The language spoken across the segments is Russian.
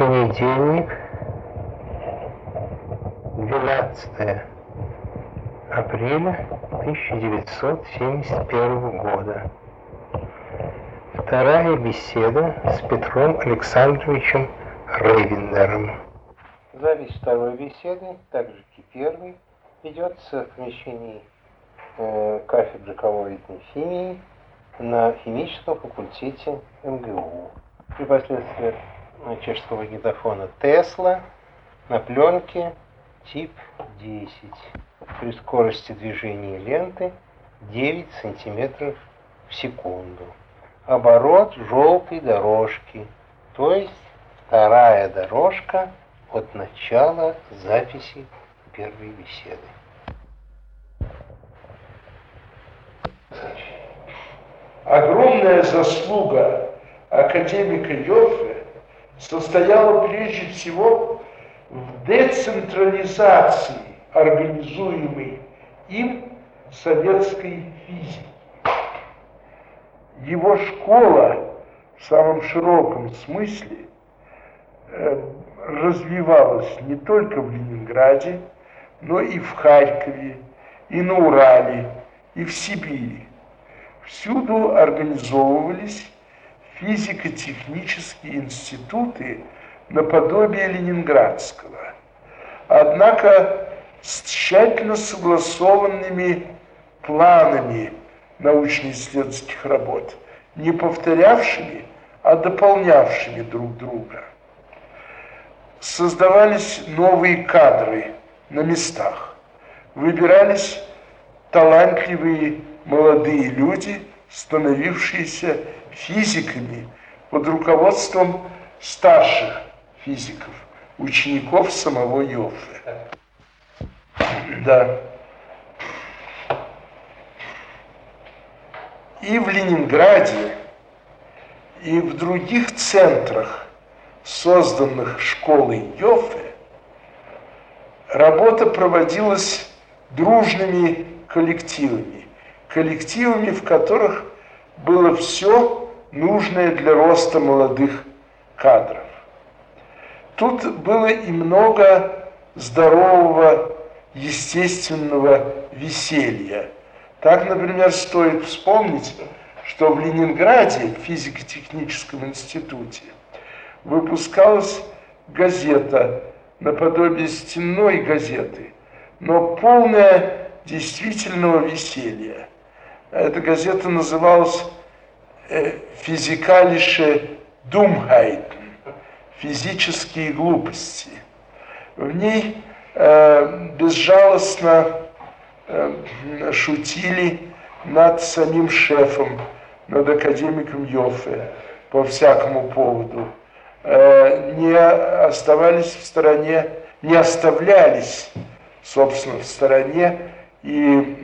Понедельник, 12 апреля 1971 года. Вторая беседа с Петром Александровичем Рейвендером. Запись второй беседы, так же как и первой, ведется в помещении э, кафедры коллоидной химии на химическом факультете МГУ. При последствии чешского магнитофона Тесла на пленке тип 10 при скорости движения ленты 9 сантиметров в секунду. Оборот желтой дорожки, то есть вторая дорожка от начала записи первой беседы. Огромная заслуга академика Йоффе состояла прежде всего в децентрализации организуемой им советской физики. Его школа в самом широком смысле э, развивалась не только в Ленинграде, но и в Харькове, и на Урале, и в Сибири. Всюду организовывались физико-технические институты наподобие ленинградского. Однако с тщательно согласованными планами научно-исследовательских работ, не повторявшими, а дополнявшими друг друга. Создавались новые кадры на местах, выбирались талантливые молодые люди, становившиеся физиками под руководством старших физиков, учеников самого Йоффе. Да. И в Ленинграде, и в других центрах, созданных школой Йоффе, работа проводилась дружными коллективами, коллективами, в которых было все нужное для роста молодых кадров. Тут было и много здорового, естественного веселья. Так, например, стоит вспомнить, что в Ленинграде, в физико-техническом институте, выпускалась газета наподобие стенной газеты, но полная действительного веселья. Эта газета называлась э, «Физикалише Думхайтен» – «Физические глупости». В ней э, безжалостно э, шутили над самим шефом, над академиком Йоффе по всякому поводу. Не оставались в стороне, не оставлялись, собственно, в стороне и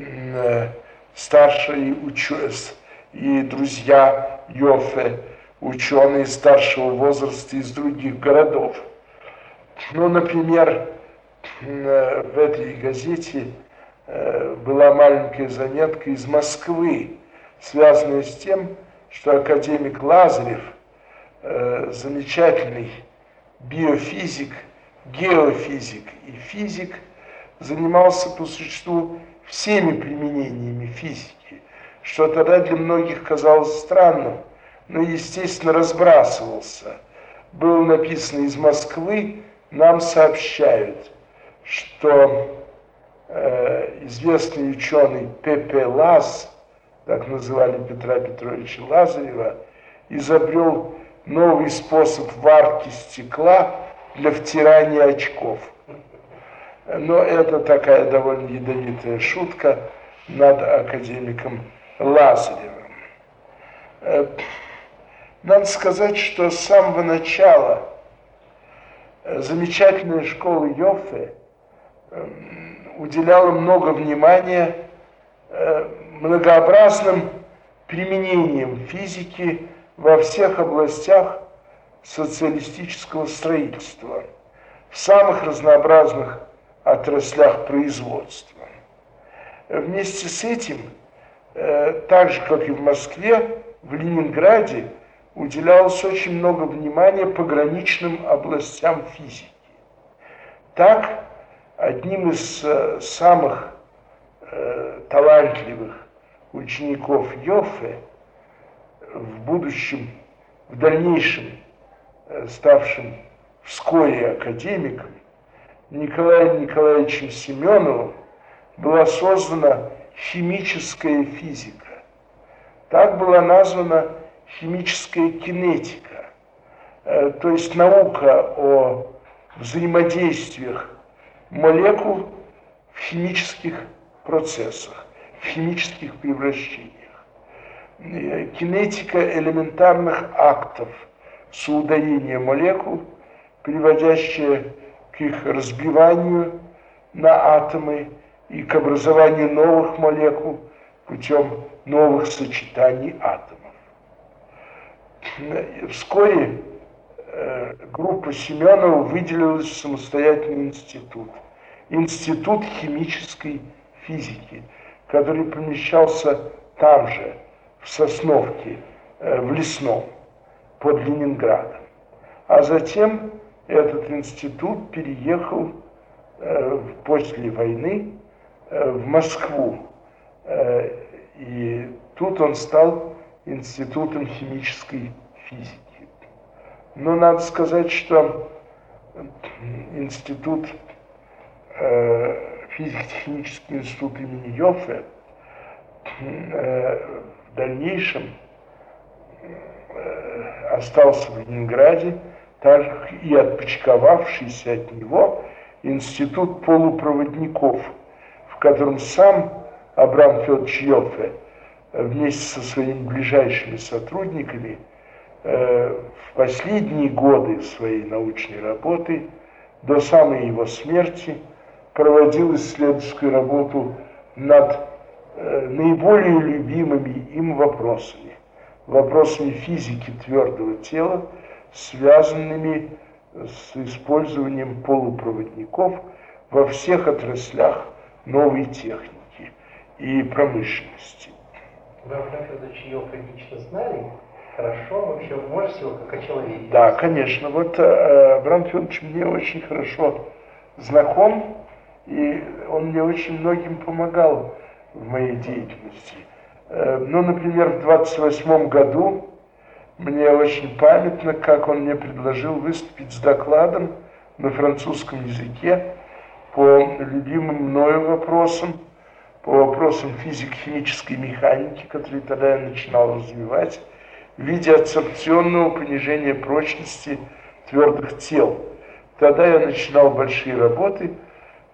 старшие ученые и друзья Йофе, ученые старшего возраста из других городов. Ну, например, в этой газете э, была маленькая заметка из Москвы, связанная с тем, что академик Лазарев, э, замечательный биофизик, геофизик и физик, занимался по существу всеми применениями физики, что тогда для многих казалось странным, но, естественно, разбрасывался. Было написано из Москвы, нам сообщают, что э, известный ученый Пепе Лаз, так называли Петра Петровича Лазарева, изобрел новый способ варки стекла для втирания очков – но это такая довольно ядовитая шутка над академиком Лазаревым. Э, надо сказать, что с самого начала э, замечательная школа Йоффе э, уделяла много внимания многообразным применением физики во всех областях социалистического строительства, в самых разнообразных отраслях производства. Вместе с этим, э, так же как и в Москве, в Ленинграде уделялось очень много внимания пограничным областям физики. Так, одним из э, самых э, талантливых учеников Йоффе, в будущем, в дальнейшем э, ставшим вскоре академиком, Николаем Николаевичем Семеновым была создана химическая физика. Так была названа химическая кинетика, э, то есть наука о взаимодействиях молекул в химических процессах, в химических превращениях. Э, кинетика элементарных актов соударения молекул, приводящая к их разбиванию на атомы и к образованию новых молекул путем новых сочетаний атомов. Вскоре э, группа Семенова выделилась в самостоятельный институт. Институт химической физики, который помещался там же, в Сосновке, э, в Лесном, под Ленинградом. А затем этот институт переехал э, после войны в Москву. И тут он стал Институтом химической физики. Но надо сказать, что институт, э, физико-технический институт имени Йоффе э, в дальнейшем э, остался в Ленинграде, так и отпочковавшийся от него институт полупроводников, в котором сам Абрам Федорович Йоффе – вместе со своими ближайшими сотрудниками э, в последние годы своей научной работы, до самой его смерти, проводил исследовательскую работу над э, наиболее любимыми им вопросами, вопросами физики твердого тела, связанными с использованием полупроводников во всех отраслях новой техники и промышленности. Вы Абрам Федорович Йофа лично знали? Хорошо, вообще можете его как о человеке? Да, конечно. Вот э, Абрам Федорович мне очень хорошо знаком, и он мне очень многим помогал в моей деятельности. Э, ну, например, в 28 году мне очень памятно, как он мне предложил выступить с докладом на французском языке по любимым мною вопросам – по вопросам физико-химической механики, которые тогда я начинал развивать, в виде адсорбционного понижения прочности твердых тел. Тогда я начинал большие работы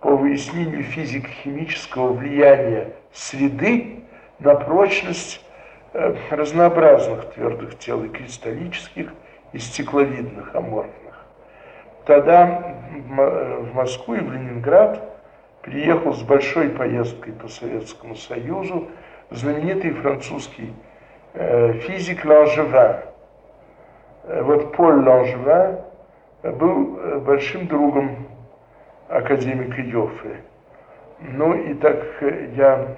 по выяснению физико-химического влияния среды на прочность э, разнообразных твердых тел, и кристаллических, и стекловидных, аморфных. Тогда в Москву и в Ленинград – приехал с большой поездкой по Советскому Союзу знаменитый французский э, физик Ланжевин. Э, вот Поль Ланжевин был э, большим другом академика Йоффе. Ну и так я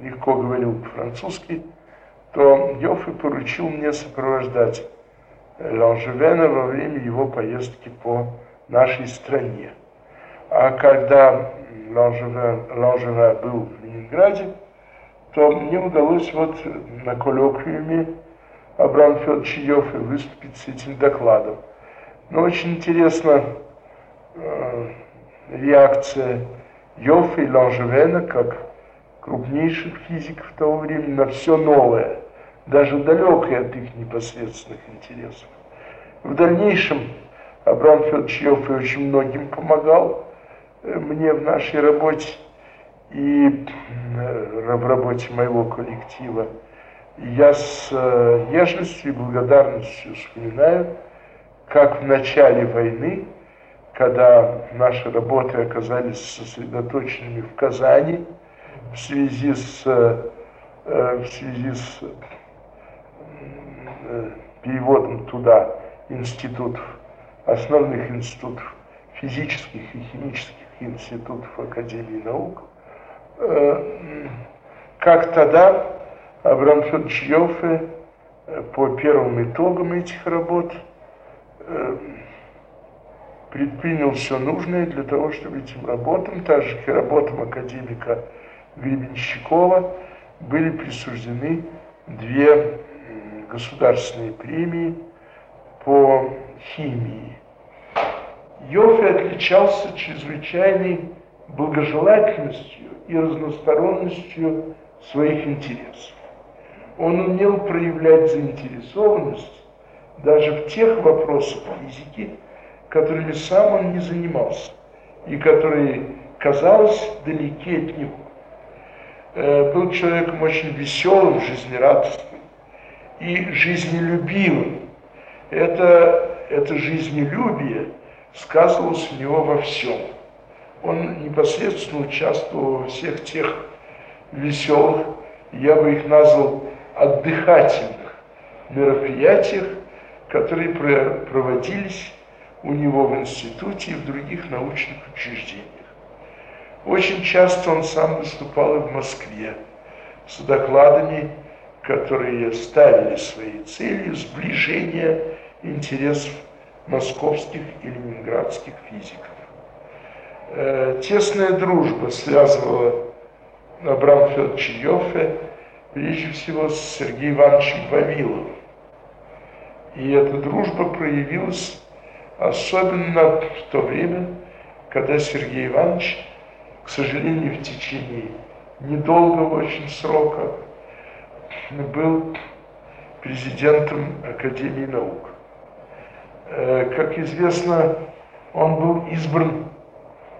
легко говорил по-французски, то Йоффе поручил мне сопровождать Ланжевена во время его поездки по нашей стране. А когда Ланжеве был в Ленинграде, то мне удалось вот на коллоквиуме Абрам Федорович Йоффе выступить с этим докладом. Но очень интересна э, реакция Йоффе и Ланжевена, как крупнейших физиков того времени, на все новое, даже далекое от их непосредственных интересов. В дальнейшем Абрам Федорович Йоффе очень многим помогал, мне в нашей работе и в работе моего коллектива. Я с э, нежностью и благодарностью вспоминаю, как в начале войны, когда наши работы оказались сосредоточенными в Казани в связи с, э, в связи с э, переводом туда институтов, основных институтов физических и химических институтов Академии наук, э, как тогда Абрам Федорович Йоффе э, по первым итогам этих работ э, предпринял все нужное для того, чтобы этим работам, так же как и работам академика Гребенщикова, были присуждены две государственные премии по химии. Йоффе отличался чрезвычайной благожелательностью и разносторонностью своих интересов. Он умел проявлять заинтересованность даже в тех вопросах физики, которыми сам он не занимался и которые, казалось, далеки от него. Э, был человеком очень веселым, жизнерадостным и жизнелюбивым. Это, это жизнелюбие сказывалось у него во всем. Он непосредственно участвовал во всех тех веселых, я бы их назвал отдыхательных мероприятиях, которые проводились у него в институте и в других научных учреждениях. Очень часто он сам выступал и в Москве с докладами, которые ставили своей целью сближение интересов московских и ленинградских физиков. Э, тесная дружба связывала Абрам Федоровича Йоффе прежде всего с Сергеем Ивановичем Вавиловым. И эта дружба проявилась особенно в то время, когда Сергей Иванович к сожалению, в течение недолгого очень срока был президентом Академии наук. Э, как известно, он был избран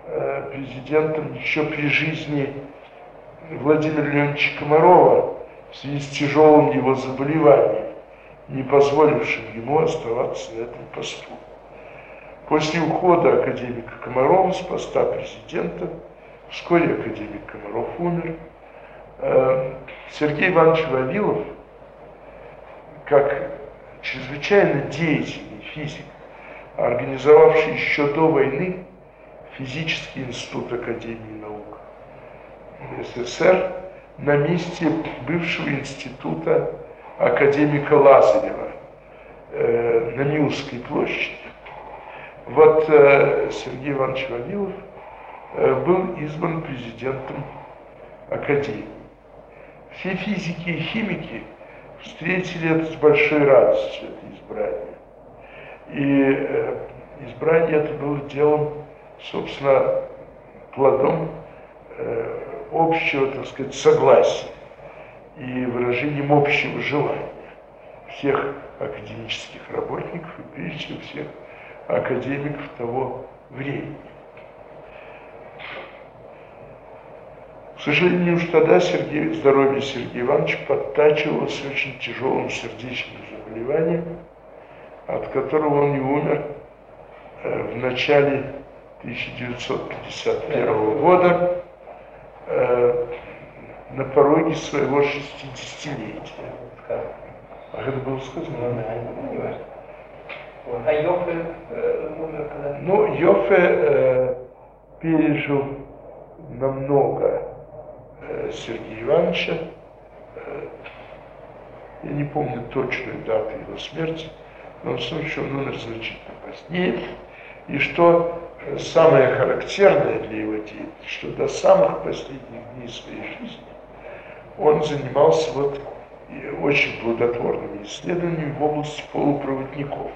э, президентом еще при жизни Владимира Леонидовича Комарова в связи с тяжелым его заболеванием, не позволившим ему оставаться на этом посту. После ухода академика Комарова с поста президента – Вскоре академик Комаров умер. Э, Сергей Иванович Вавилов, как чрезвычайно деятельный физик, организовавший еще до войны физический институт Академии наук СССР на месте бывшего института академика Лазарева э, на Милской площади. Вот э, Сергей Иванович Вавилов – был избран президентом Академии. Все физики и химики встретили это с большой радостью, это избрание. И э, избрание это было делом, собственно, плодом э, общего, так сказать, согласия и выражением общего желания всех академических работников и прежде всех академиков того времени. Сожалению, уж тогда Сергей, здоровье Сергея Ивановича подтачивалось очень тяжелым сердечным заболеванием, от которого он и умер э, в начале 1951 года э, на пороге своего 60-летия. А это было сказано? Ну, да, не важно. А Йофе э, умер когда? Ну, Йофе э, пережил намного Сергея Ивановича. Э, я не помню точную дату его смерти, но в случае он умер значительно позднее. И что самое характерное для его деятельности, что до самых последних дней своей жизни он занимался вот очень плодотворными исследованиями в области полупроводников.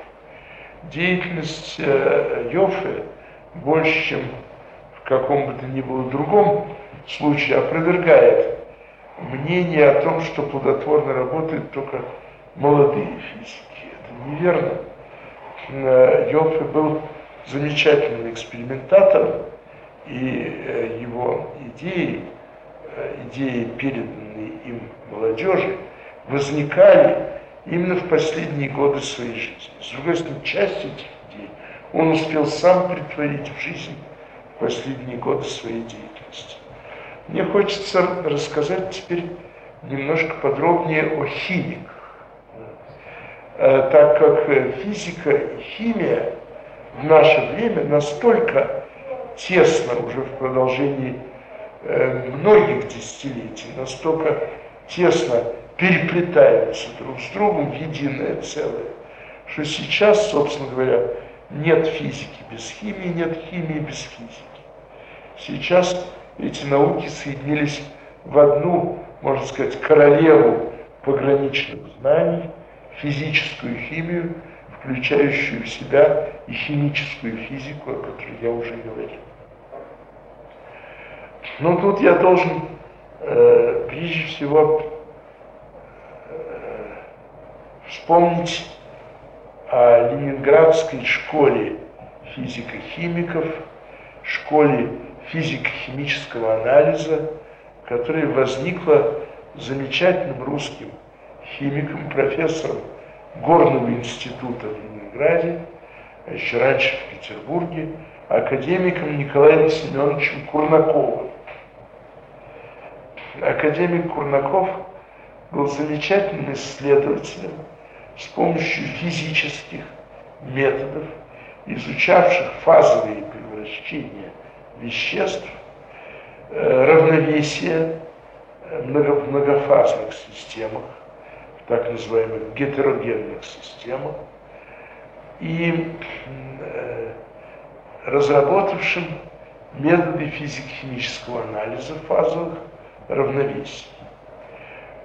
Деятельность э, Йоффе больше, чем в каком бы то ни было другом случае опровергает мнение о том, что плодотворно работают только молодые физики. Это неверно. Э, Йоффе был замечательным экспериментатором, и э, его идеи, э, идеи, переданные им молодежи, возникали именно в последние годы своей жизни. С другой стороны, часть этих идей он успел сам притворить в жизнь в последние годы своей деятельности. Мне хочется рассказать теперь немножко подробнее о химиках, э, так как э, физика и химия в наше время настолько тесно уже в продолжении э, многих десятилетий, настолько тесно переплетаются друг с другом в единое целое. Что сейчас, собственно говоря, нет физики без химии, нет химии без физики. Сейчас эти науки соединились в одну, можно сказать, королеву пограничных знаний, физическую химию, включающую в себя и химическую физику, о которой я уже говорил. Но тут я должен э, прежде всего э, вспомнить о Ленинградской школе физико-химиков, школе физико-химического анализа, которая возникла замечательным русским химиком, профессором Горного института в Ленинграде, а еще раньше в Петербурге, академиком Николаем Семеновичем Курнаковым. Академик Курнаков был замечательным исследователем с помощью физических методов, изучавших фазовые превращения веществ, э, равновесие э, в многофазных системах, в так называемых гетерогенных системах, и э, разработавшим методы физико-химического анализа фазовых равновесий.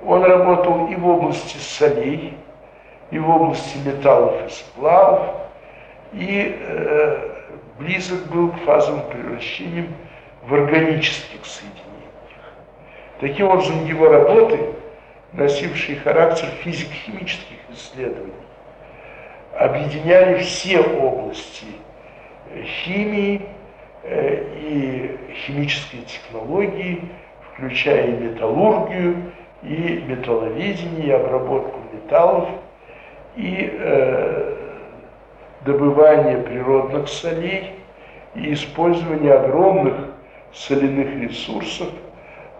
Он работал и в области солей, и в области металлов и сплавов, и э, близок был к фазовым превращениям в органических соединениях. Таким образом, его работы, носившие характер физико-химических исследований, объединяли все области химии э, и химической технологии, включая и металлургию, и металловедение, и обработку металлов, и э, добывание природных солей, и использование огромных соляных ресурсов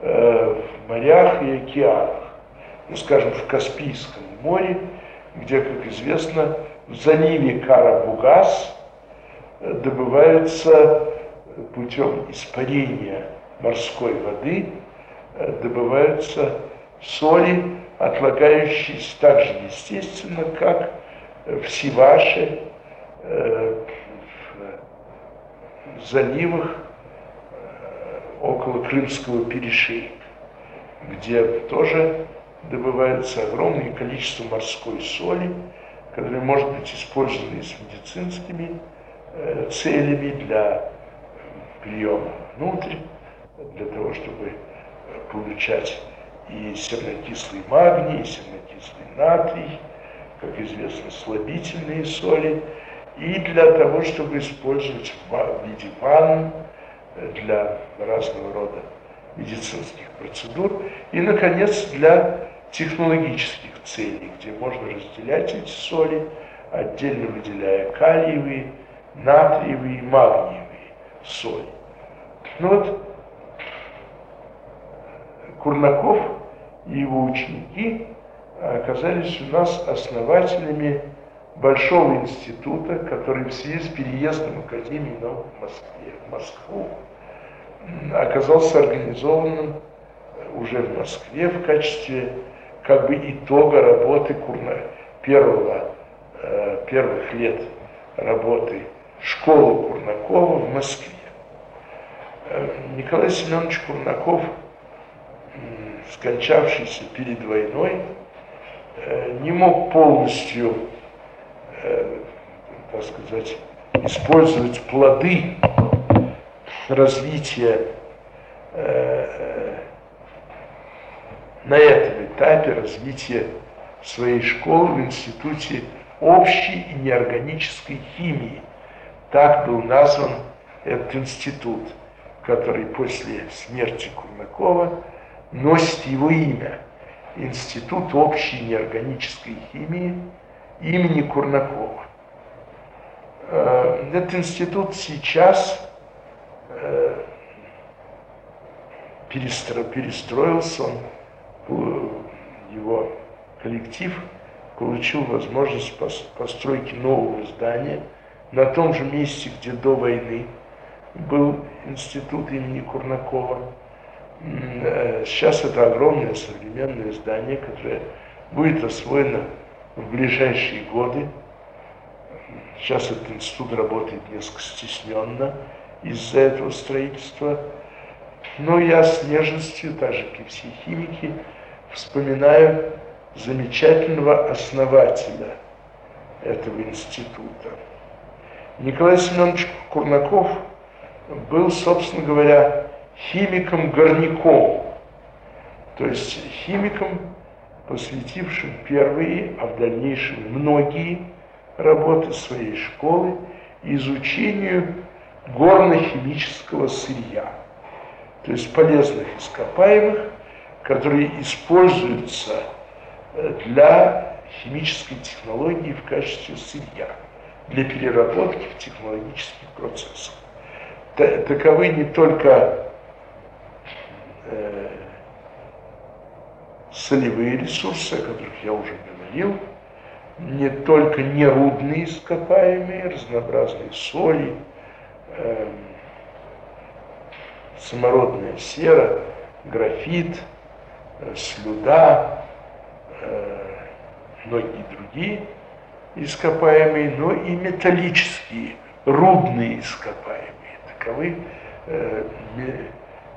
э, в морях и океанах. Ну, скажем, в Каспийском море, где, как известно, в заливе Карабугас э, добывается путем испарения морской воды, э, добываются соли, отлагающиеся так же естественно, как в Сиваше, в заливах около Крымского перешейка, где тоже добывается огромное количество морской соли, которая может быть использована и с медицинскими э, целями для приема внутрь, для того, чтобы получать и сернокислый магний, и сернокислый натрий, как известно, слабительные соли, и для того, чтобы использовать в виде ванн для разного рода медицинских процедур, и, наконец, для технологических целей, где можно разделять эти соли, отдельно выделяя калиевые, натриевые и магниевые соли. Ну вот, Курнаков и его ученики оказались у нас основателями большого института, который в связи с переездом Академии наук в Москве, в Москву оказался организованным уже в Москве в качестве как бы итога работы Курна, первого, э, первых лет работы школы Курнакова в Москве. Э, Николай Семенович Курнаков, скончавшийся перед войной, э, не мог полностью, э, так сказать, использовать плоды развития на этом этапе развития своей школы в Институте общей и неорганической химии. Так был назван этот институт, который после смерти Курнакова носит его имя. Институт общей неорганической химии имени Курнакова. Э, этот институт сейчас э, перестроился, он его коллектив получил возможность постройки нового здания на том же месте, где до войны был институт имени Курнакова. Э, сейчас это огромное современное здание, которое будет освоено в ближайшие годы. Сейчас этот институт работает несколько стесненно из-за этого строительства. Но я с нежностью, так же как и все химики, вспоминаю замечательного основателя этого института. Николай Семенович Курнаков был, собственно говоря, химиком-горняком, то есть химиком, посвятившим первые, а в дальнейшем многие работы своей школы изучению горно-химического сырья, то есть полезных ископаемых, которые используются э, для химической технологии в качестве сырья, для переработки в технологических процессах. Таковы не только э, солевые ресурсы, о которых я уже говорил, не только нерудные ископаемые, разнообразные соли, э, самородная сера, графит, э, слюда, э, многие другие ископаемые, но и металлические, рудные ископаемые. Таковы э,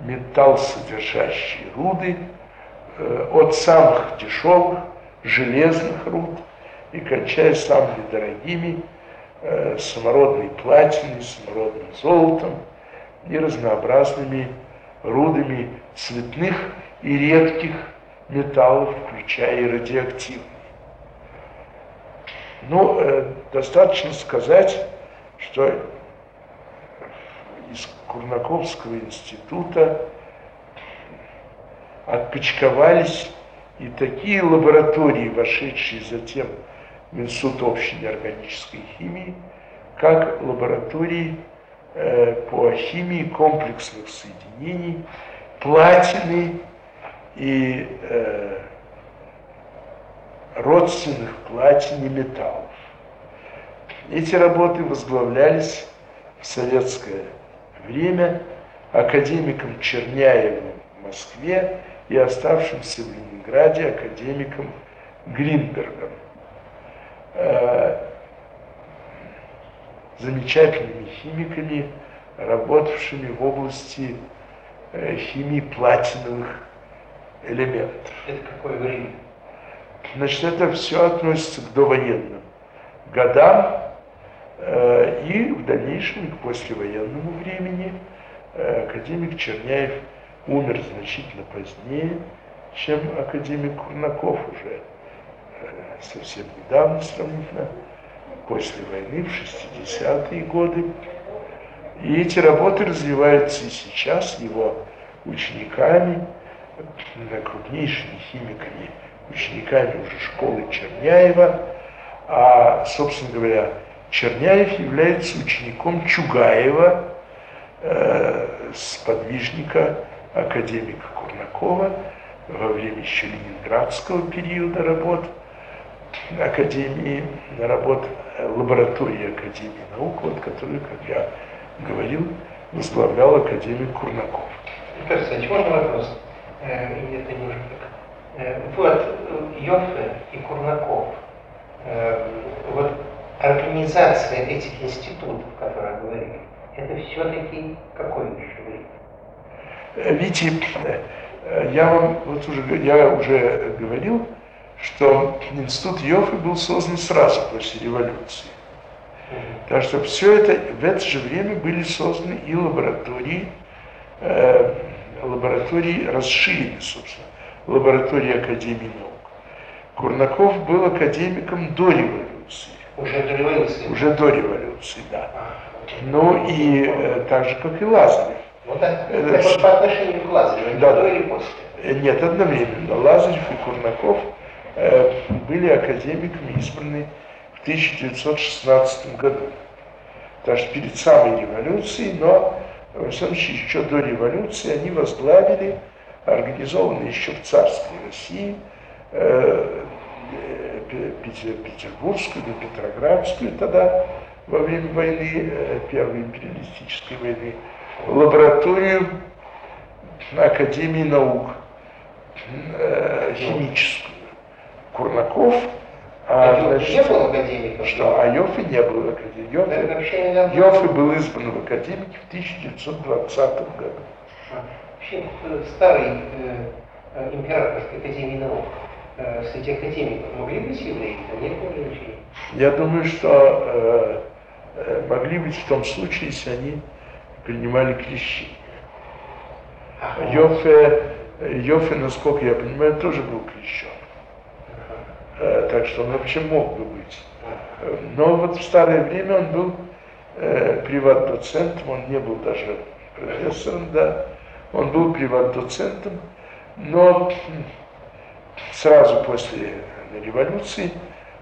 металл содержащие руды, от самых дешевых железных руд и кончая самыми дорогими э, самородной платиной, самородным золотом и разнообразными рудами цветных и редких металлов, включая и радиоактивные. Ну, э, достаточно сказать, что из Курнаковского института отпочковались и такие лаборатории, вошедшие затем в Институт общей неорганической химии, как лаборатории э, по химии комплексных соединений, платины и э, родственных платине металлов. Эти работы возглавлялись в советское время академиком Черняевым в Москве и оставшимся в Ленинграде академиком Гринбергом. Э, замечательными химиками, работавшими в области э, химии платиновых элементов. Это какое время? Значит, это все относится к довоенным годам э, и в дальнейшем к послевоенному времени. Э, академик Черняев умер значительно позднее, чем академик Курнаков уже э, совсем недавно сравнительно, после войны, в 60-е годы. И эти работы развиваются и сейчас его учениками, крупнейшими химиками учениками уже школы Черняева, а, собственно говоря, Черняев является учеником Чугаева, э, сподвижника академика Курнакова во время еще ленинградского периода работ Академии, работ лаборатории Академии наук, вот, которую, как я говорил, возглавлял академик Курнаков. Петр Александрович, можно вопрос? Э, это немножко Э, вот Йоффе и Курнаков, э, вот организация этих институтов, которые говорили, это все-таки какое еще время? Э, видите, я вам вот уже, я уже говорил, что институт Йоффе был создан сразу после революции. Так что все это, в это же время были созданы и лаборатории, э, лаборатории расширены, собственно лаборатории Академии наук. Курнаков был академиком до революции. Уже до революции? Уже до революции, да. Ну и э, так же, как и Лазарев. Ну это, это по отношению к Лазареву, да, до или после? Э, нет, одновременно. Лазарев и Курнаков э, были академиками избраны в 1916 году. Даже перед самой революцией, но, в всяком случае, еще до революции они возглавили организованный еще в царской России, э, Петербургскую, да, Петроградскую тогда, во время войны, э, Первой империалистической войны, лабораторию Академии наук э, химическую. Курнаков, а, а значит, не был академиком? Что? А Йоффе не был в академии. Йоффе, Йоффе был избран в академике в 1920 году. А, вообще, старый э, э, императорской академии наук э, среди академиков могли быть евреи? А нет евреев? Я думаю, что э, э, могли быть в том случае, если они принимали крещение. Ага. Йоффе, Йоффе, насколько я понимаю, тоже был крещен. Э, так что он вообще мог бы быть. Но вот в старое время он был э, приват-доцентом, он не был даже профессором, да, он был приват-доцентом, но сразу после революции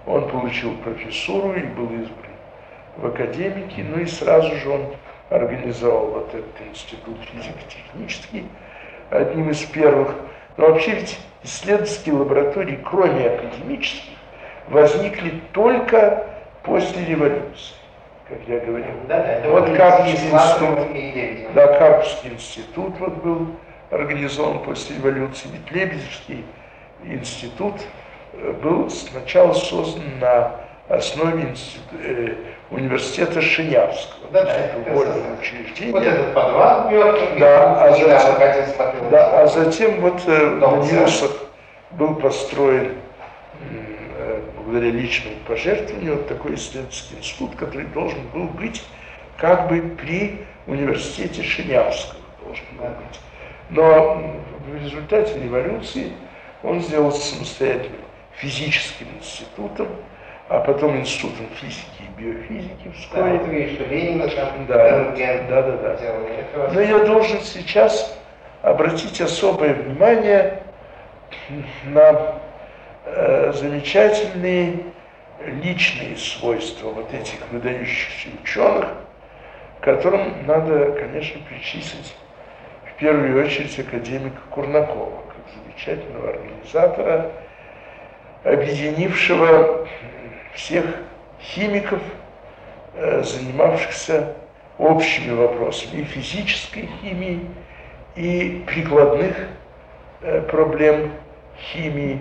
он получил профессуру и был избран в академике, ну и сразу же он организовал вот этот институт физико-технический, одним из первых. Но вообще ведь исследовательские лаборатории, кроме академических, возникли только после революции, как я говорил. Да, да, вот Карпский институт, да, Карпский институт вот был организован после революции, ведь Лебедевский институт э, был сначала создан на основе института, э, университета Шинявского. Да, вольное учреждение. Вот этот подвал мертвый, да, а затем, да, а затем вот э, Ньюсах был построен э, благодаря личному пожертвованию вот такой исследовательский институт, который должен был быть как бы при университете Шинявского должен был быть. Но в результате революции он сделался самостоятельным физическим институтом, а потом институтом физики биофизики вскоре. Да, видишь, Ленина там, да, да, да, да. Но я должен сейчас обратить особое внимание на э, замечательные личные свойства вот этих выдающихся ученых, которым надо, конечно, причислить в первую очередь академика Курнакова, как замечательного организатора, объединившего всех химиков, э, занимавшихся общими вопросами и физической химии, и прикладных э, проблем химии,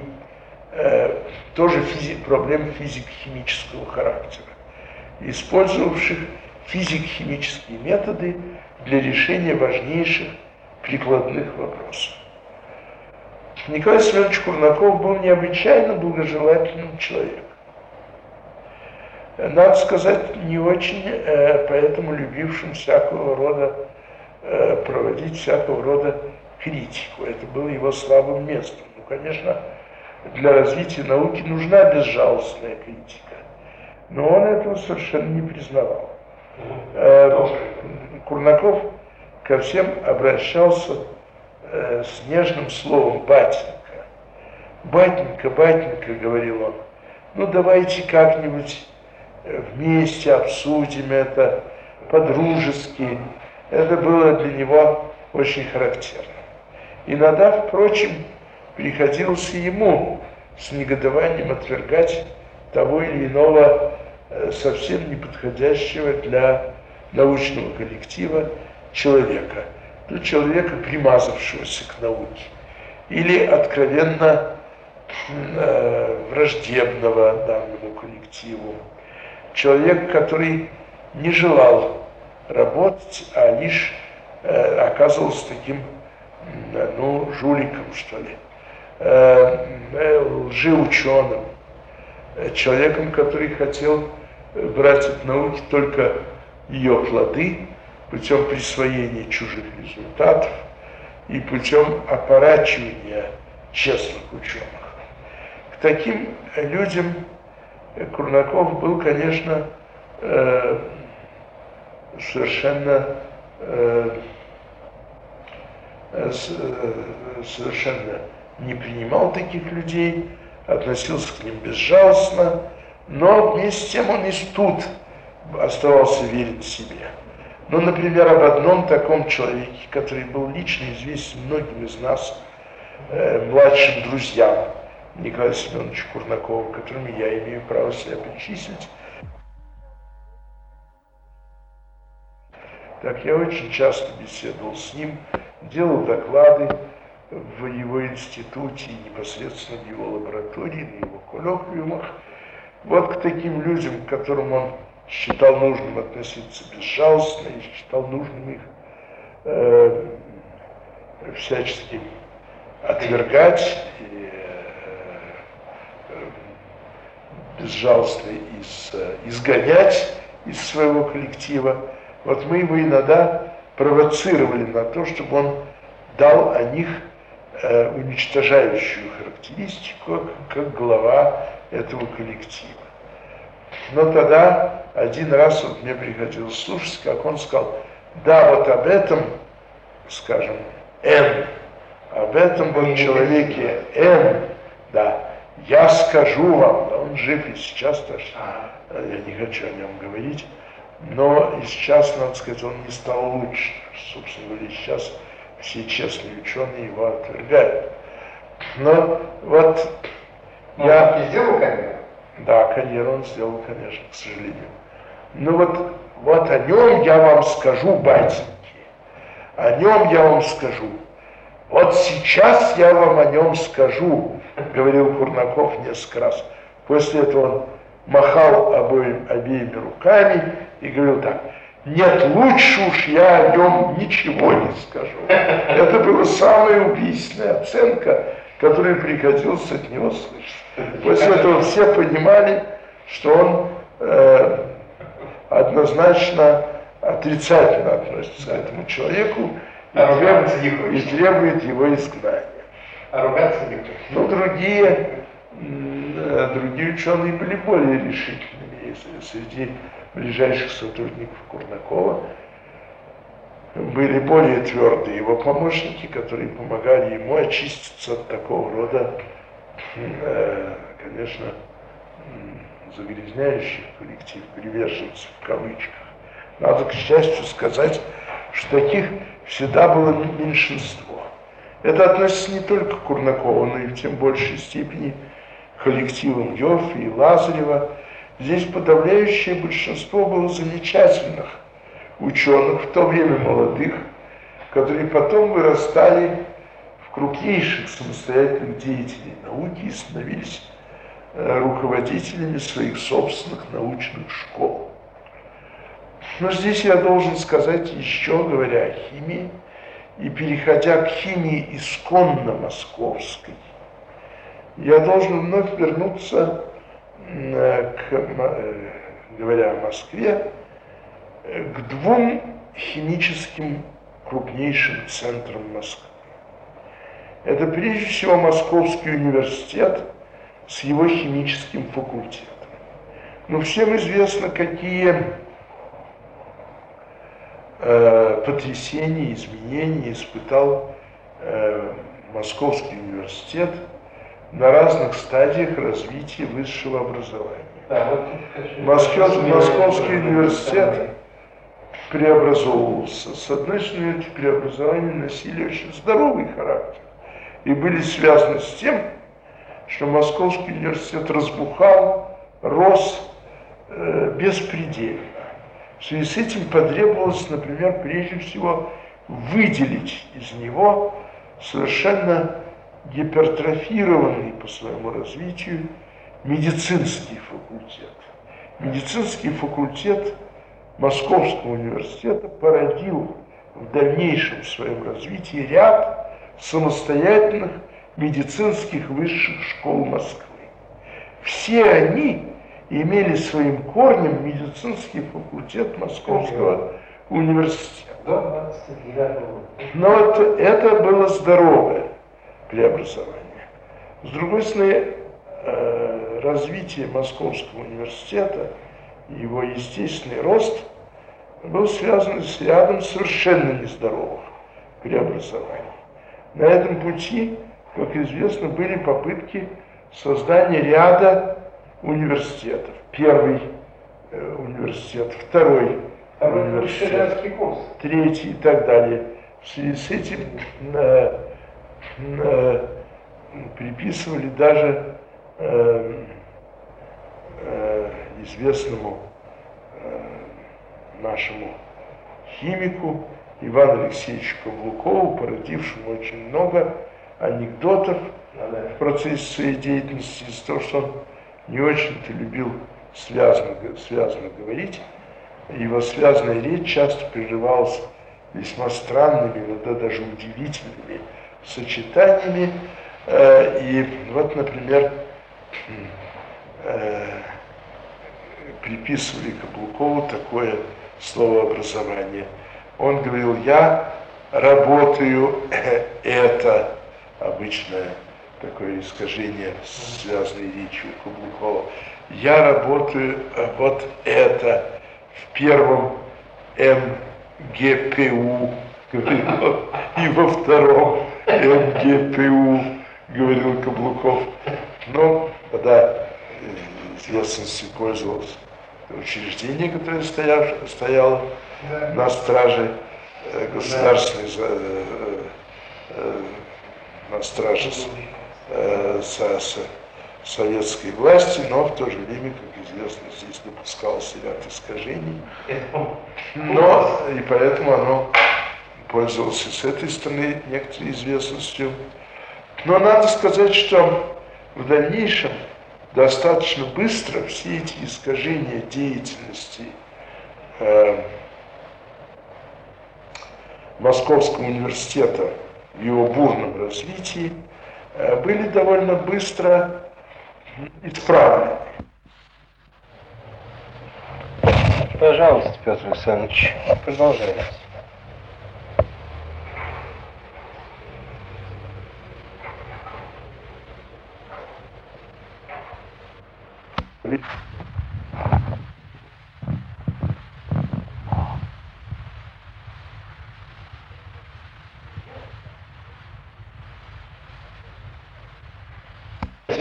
э, тоже физи проблем физико-химического характера, использовавших физико-химические методы для решения важнейших прикладных вопросов. Николай Семенович Курнаков был необычайно благожелательным человеком надо сказать, не очень э, поэтому любившим всякого рода, э, проводить всякого рода критику. Это было его слабым местом. Ну, конечно, для развития науки нужна безжалостная критика, но он этого совершенно не признавал. Э, Курнаков ко всем обращался э, с нежным словом «батенька». «Батенька, батенька», — говорил он, — «ну давайте как-нибудь вместе обсудим это по-дружески. Это было для него очень характерно. Иногда, впрочем, приходилось ему с негодованием отвергать того или иного э, совсем неподходящего для научного коллектива человека. Ну, человека, примазавшегося к науке. Или откровенно э, враждебного данному коллективу человек, который не желал работать, а лишь э, оказывался таким, ну, жуликом, что ли, э, э, лжеученым, э, человеком, который хотел брать от науки только ее плоды путем присвоения чужих результатов и путем опорачивания честных ученых. К таким людям Курнаков был, конечно, э, совершенно э, э, совершенно не принимал таких людей, относился к ним безжалостно, но вместе с тем он и тут оставался верен себе. Ну, например, об одном таком человеке, который был лично известен многим из нас, э, младшим друзьям, Николая Семеновича Курнакова, которыми я имею право себя причислить. Так я очень часто беседовал с ним делал доклады в его институте, непосредственно в его лаборатории, на его коллоквиумах. Вот к таким людям, к которым он считал нужным относиться безжалостно и считал нужным их э, всячески отвергать и э, безжалостно из, изгонять из своего коллектива. Вот мы его иногда провоцировали на то, чтобы он дал о них э, уничтожающую характеристику, как глава этого коллектива. Но тогда один раз вот мне приходилось слушать, как он сказал, да, вот об этом, скажем, Н, об этом вот человеке Н, да, я скажу вам, да, он жив и сейчас даже, я не хочу о нем говорить, но и сейчас, надо сказать, он не стал лучше. Собственно говоря, сейчас все честные ученые его отвергают. Но вот но я... Он сделал карьеру? Да, карьеру он сделал, конечно, к сожалению. Ну вот, вот о нем я вам скажу, батеньки. О нем я вам скажу. Вот сейчас я вам о нем скажу, говорил Курнаков несколько раз. После этого он махал обоим, обеими руками и говорил так, нет, лучше уж я о нем ничего не скажу. Это была самая убийственная оценка, которую приходилось от него слышать. После этого все понимали, что он э, однозначно отрицательно относится к этому человеку и, требует, и требует его изгнания. А ругаться не Ну, другие, э, другие ученые были более решительными. Среди ближайших сотрудников Курнакова были более твердые его помощники, которые помогали ему очиститься от такого рода, э, конечно, загрязняющих коллектив, приверженцев в кавычках. Надо, к счастью, сказать, что таких всегда было меньшинство. Это относится не только к Курнакову, но и в тем большей степени к коллективам Йоффе и Лазарева. Здесь подавляющее большинство было замечательных ученых, в то время молодых, которые потом вырастали в крупнейших самостоятельных деятелей науки и становились э, руководителями своих собственных научных школ. Но здесь я должен сказать еще, говоря о химии, и переходя к химии исконно московской, я должен вновь вернуться к, э, говоря о Москве, к двум химическим крупнейшим центрам Москвы. Это прежде всего Московский университет с его химическим факультетом. Но всем известно, какие э, потрясения, изменения испытал э, Московский университет на разных стадиях развития высшего образования. Да, вот Москва, Московский университет преобразовывался. С одной стороны, эти преобразования носили очень здоровый характер и были связаны с тем, что Московский университет разбухал, рос э, беспредельно. В связи с этим потребовалось, например, прежде всего выделить из него совершенно гипертрофированный по своему развитию медицинский факультет. Медицинский факультет Московского университета породил в дальнейшем своем развитии ряд самостоятельных медицинских высших школ Москвы. Все они имели своим корнем медицинский факультет Московского университета. Но вот это было здоровое преобразование. С другой стороны, э, развитие Московского университета – его естественный рост был связан с рядом совершенно нездоровых преобразований. На этом пути, как известно, были попытки создания ряда университетов. Первый э, университет, второй а университет, третий и так далее. В связи с этим э, э, приписывали даже э, э, известному э, нашему химику Ивану Алексеевичу Каблукову, породившему очень много анекдотов в процессе своей деятельности из-за того, что он не очень-то любил связано, связано говорить. Его связанная речь часто прерывалась весьма странными, иногда даже удивительными сочетаниями. Э, и вот, например, э, приписывали Каблукову такое словообразование. Он говорил, я работаю это, обычное такое искажение связанной речью Каблукова. Я работаю вот это в первом МГПУ, говорил, и во втором МГПУ, говорил Каблуков. Но когда известностью пользовался учреждение, которое стояло, стояло на страже э, государственной, э, э, на страже со, со, советской власти, но в то же время, как известно, здесь допускался ряд искажений. Но и поэтому оно пользовалось с этой стороны некоторой известностью. Но надо сказать, что в дальнейшем достаточно быстро все эти искажения деятельности э, Московского университета в его бурном развитии э, были довольно быстро исправлены. Пожалуйста, Петр Александрович, продолжайте.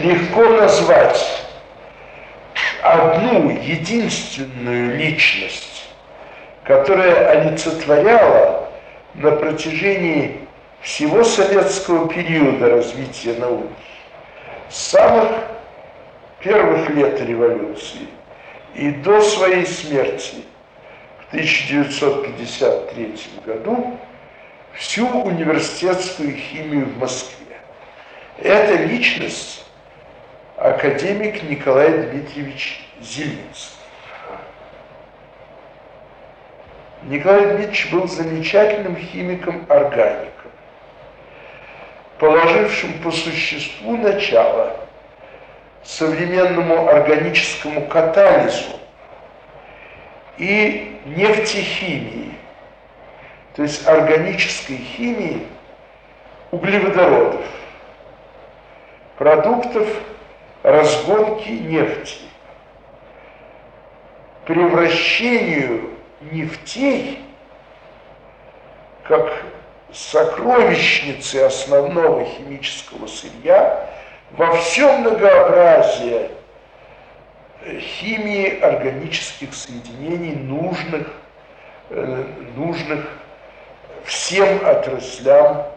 Легко назвать одну единственную личность, которая олицетворяла на протяжении всего советского периода развития науки, с самых первых лет революции и до своей смерти в 1953 году всю университетскую химию в Москве. Эта личность академик Николай Дмитриевич Зеленский. Николай Дмитриевич был замечательным химиком-органиком, положившим по существу начало современному органическому катализу и нефтехимии, то есть органической химии углеводородов, продуктов разгонки нефти, превращению нефтей как сокровищницы основного химического сырья во всем многообразии химии органических соединений, нужных, э, нужных всем отраслям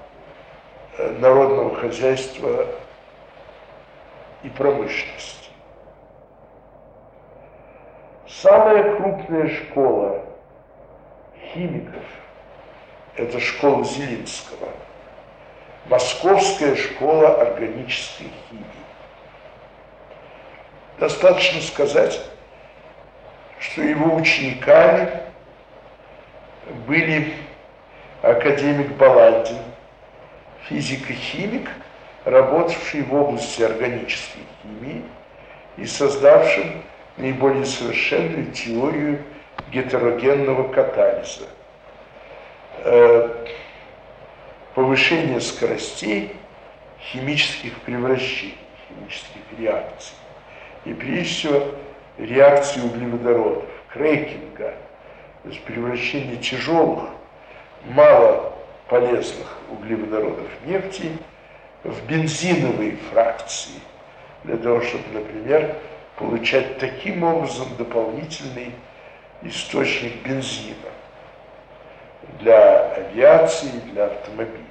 э, народного хозяйства и промышленности. Самая крупная школа химиков – это школа Зелинского, Московская школа органической химии. Достаточно сказать, что его учениками были академик Баландин, физико-химик – работавший в области органической химии и создавшим наиболее совершенную теорию гетерогенного катализа. Э, повышение скоростей химических превращений, химических реакций. И прежде всего реакции углеводородов, крекинга, то есть превращение тяжелых, мало полезных углеводородов нефти в бензиновые фракции, для того, чтобы, например, получать таким образом дополнительный источник бензина для авиации, для автомобилей.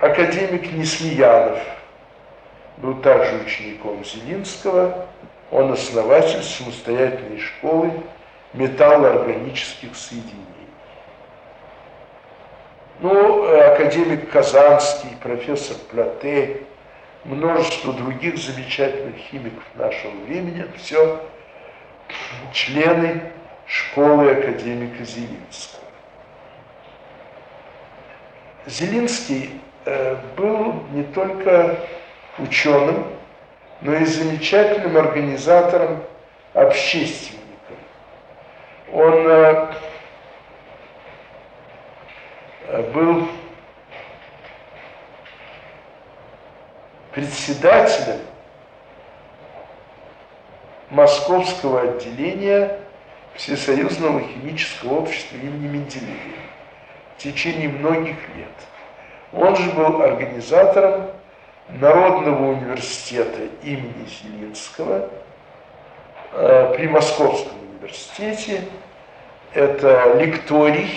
Академик Несмеянов был также учеником Зелинского. он основатель самостоятельной школы металлоорганических соединений. Ну, академик Казанский, профессор Плате, множество других замечательных химиков нашего времени, все члены школы академика Зелинского. Зелинский э, был не только ученым, но и замечательным организатором, общественником. Он э, был председателем Московского отделения Всесоюзного химического общества имени Менделеева в течение многих лет. Он же был организатором Народного университета имени Зелинского э, при Московском университете. Это лекторий,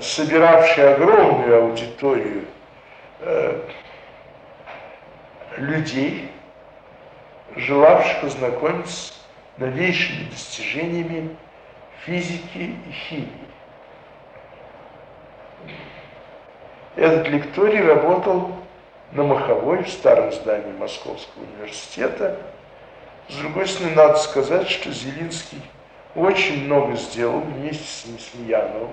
собиравший огромную аудиторию э, людей, желавших ознакомиться с новейшими достижениями физики и химии. Этот лекторий работал на Маховой, в старом здании Московского университета. С другой стороны, надо сказать, что Зелинский очень много сделал вместе с Несмеяновым.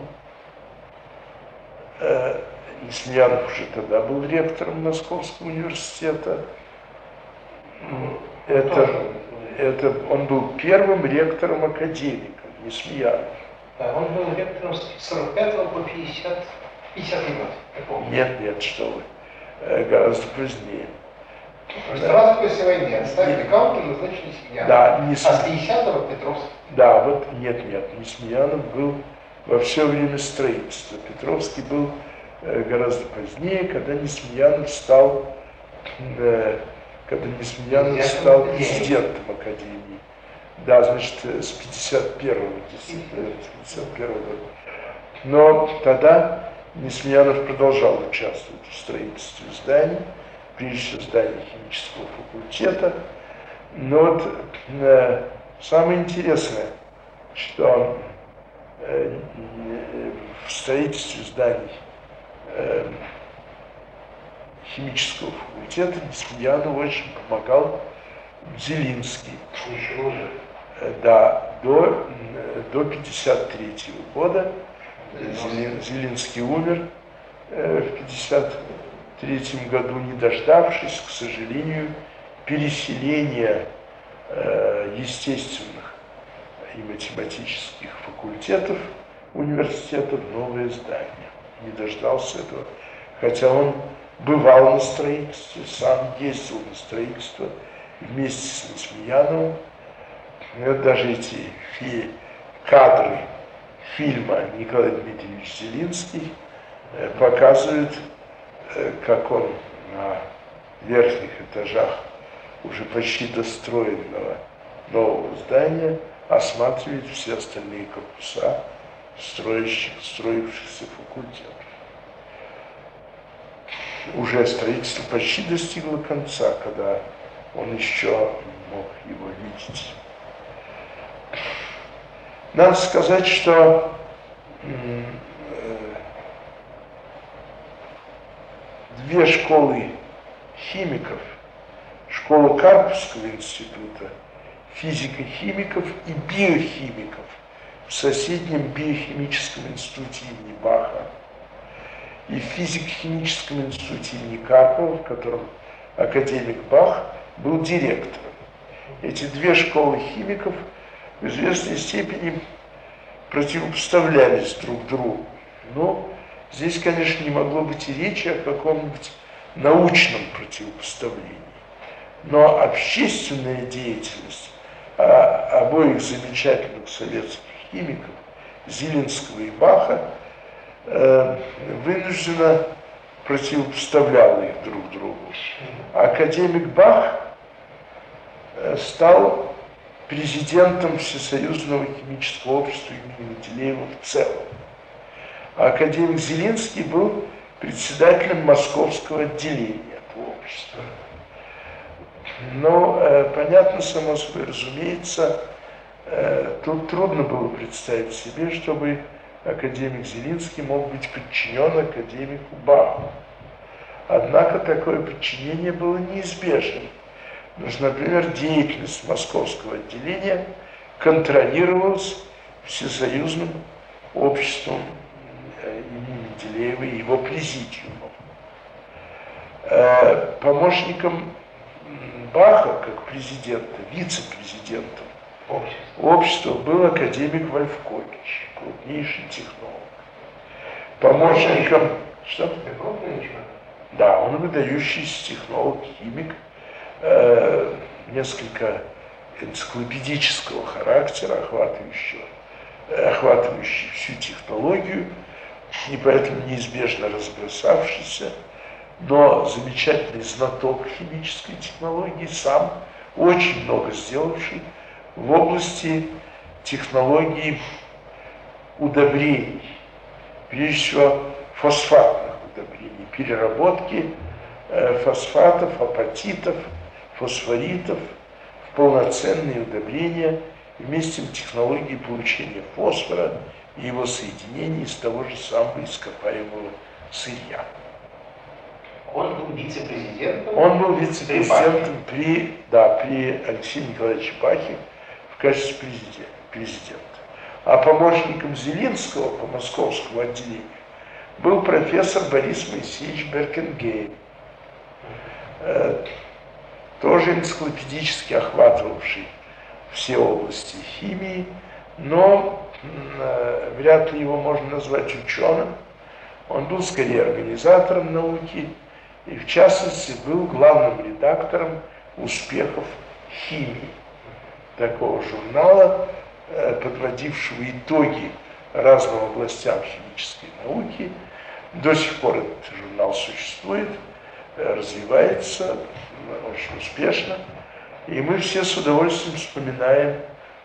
Э, Несмеянов уже тогда был ректором Московского университета. Это, это, он был первым ректором академика, Несмеянов. Да, он был ректором с 45 по 50 50 год, Нет, нет, что вы. Э, гораздо позднее. Сразу после войны отставили Каутер, назначили Смеянов. Да, не А с 50-го Петровский. Да, вот нет, нет, Несмеянов был во все время строительства. Петровский был э, гораздо позднее, когда Несмеянов стал, э, когда Несмеянов стал президентом Академии. Да, значит, с 51-го, 51 года. Но тогда Несмеянов продолжал участвовать в строительстве зданий, прежде всего здания химического факультета. Но вот э, самое интересное, что э, в строительстве зданий э, химического факультета Несмеяну очень помогал Зелинский. Э, да, до, э, до 53 года Зелинский умер э, в 1953 году, не дождавшись, к сожалению, переселения э, естественных и математических факультетов университета в новое здание. Не дождался этого, хотя он бывал на строительстве, сам ездил на строительство вместе с Несмеяновым. Даже эти кадры фильма Николай Дмитриевич Зелинский э, показывает, э, как он на верхних этажах уже почти достроенного нового здания осматривает все остальные корпуса строящих, строившихся факультетов. Уже строительство почти достигло конца, когда он еще мог его видеть. Надо сказать, что э, две школы химиков, школа Карповского института, физико-химиков и биохимиков в соседнем биохимическом институте имени Баха и в физико-химическом институте имени Карпова, в котором академик Бах был директором. Эти две школы химиков – в известной степени противопоставлялись друг другу. Но здесь, конечно, не могло быть и речи о каком-нибудь научном противопоставлении. Но общественная деятельность обоих замечательных советских химиков, Зеленского и Баха, э, вынуждена противопоставляла их друг другу. Академик Бах э, стал президентом Всесоюзного химического общества имени Менделеева в целом. А академик Зеленский был председателем московского отделения этого общества. Но э, понятно, само собой разумеется, э, тут трудно было представить себе, чтобы академик Зелинский мог быть подчинен академику Баху. Однако такое подчинение было неизбежным. Потому например, деятельность московского отделения контролировалась всесоюзным обществом э, имени Менделеева и его президиумом. Э, помощником Баха, как президента, вице-президентом общества. общества был академик Вольфкович, крупнейший технолог. Помощником... Что? Да, он выдающийся технолог, химик, э, несколько энциклопедического характера, охватывающего, охватывающий всю технологию, и поэтому неизбежно разбросавшийся, но замечательный знаток химической технологии, сам очень много сделавший в области технологий удобрений, прежде всего фосфатных удобрений, переработки э, фосфатов, апатитов, фосфоритов в полноценные удобрения, вместе с технологией получения фосфора и его соединения из того же самого ископаемого сырья. Он был вице-президентом? Он был вице-президентом при, да, при Алексее Николаевиче Бахе в качестве президента. А помощником Зелинского по московскому отделению был профессор Борис Моисеевич Беркенгейм, э, тоже энциклопедически охватывавший все области химии, но э, вряд ли его можно назвать ученым. Он был скорее организатором науки и, в частности, был главным редактором успехов химии, такого журнала, э, подводившего итоги разным областям химической науки. До сих пор этот журнал существует, э, развивается очень успешно. И мы все с удовольствием вспоминаем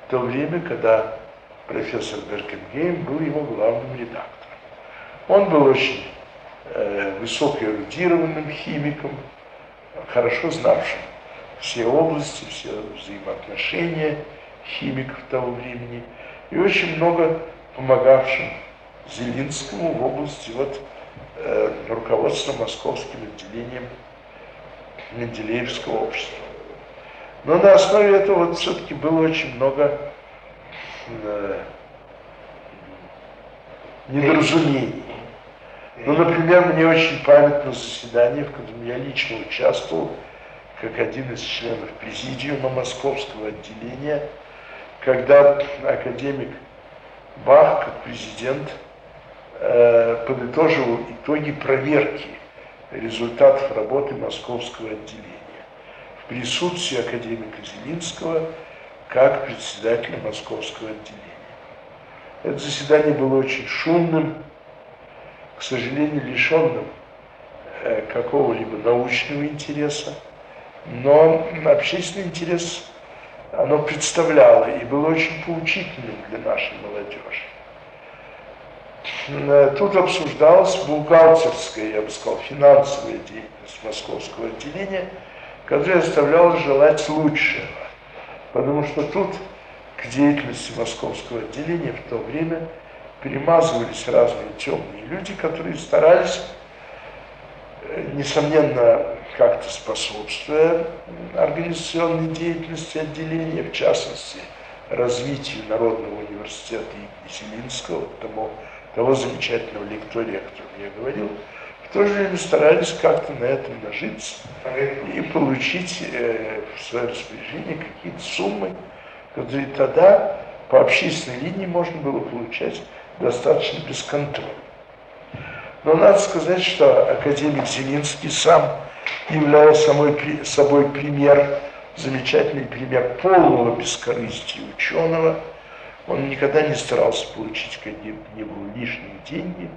то время, когда профессор Беркенгейм был его главным редактором. Он был очень э, высокоэрудированным химиком, хорошо знавшим все области, все взаимоотношения химиков того времени и очень много помогавшим Зелинскому в области вот, э, руководства московским отделением Менделеевского общества. Но на основе этого вот все-таки было очень много э, недоразумений. Ну, например, мне очень памятно заседание, в котором я лично участвовал, как один из членов президиума московского отделения, когда академик Бах, как президент, э, подытоживал итоги проверки результатов работы московского отделения в присутствии академика Зелинского как председателя московского отделения. Это заседание было очень шумным, к сожалению, лишенным э, какого-либо научного интереса, но общественный интерес оно представляло и было очень поучительным для нашей молодежи. Э, тут обсуждалась бухгалтерская, я бы сказал, финансовая деятельность московского отделения, которая оставляла желать лучшего. Потому что тут к деятельности московского отделения в то время перемазывались разные темные люди, которые старались, э, несомненно, как-то способствуя организационной деятельности отделения, в частности, развитию Народного университета Екатеринского, тому того замечательного лектория, о котором я говорил, в то же время старались как-то на этом нажиться и получить э, в свое распоряжение какие-то суммы, которые тогда по общественной линии можно было получать достаточно бесконтрольно. Но надо сказать, что академик Зелинский сам, являя самой, собой пример, замечательный пример полного бескорыстия ученого, он никогда не старался получить какие-нибудь лишние деньги,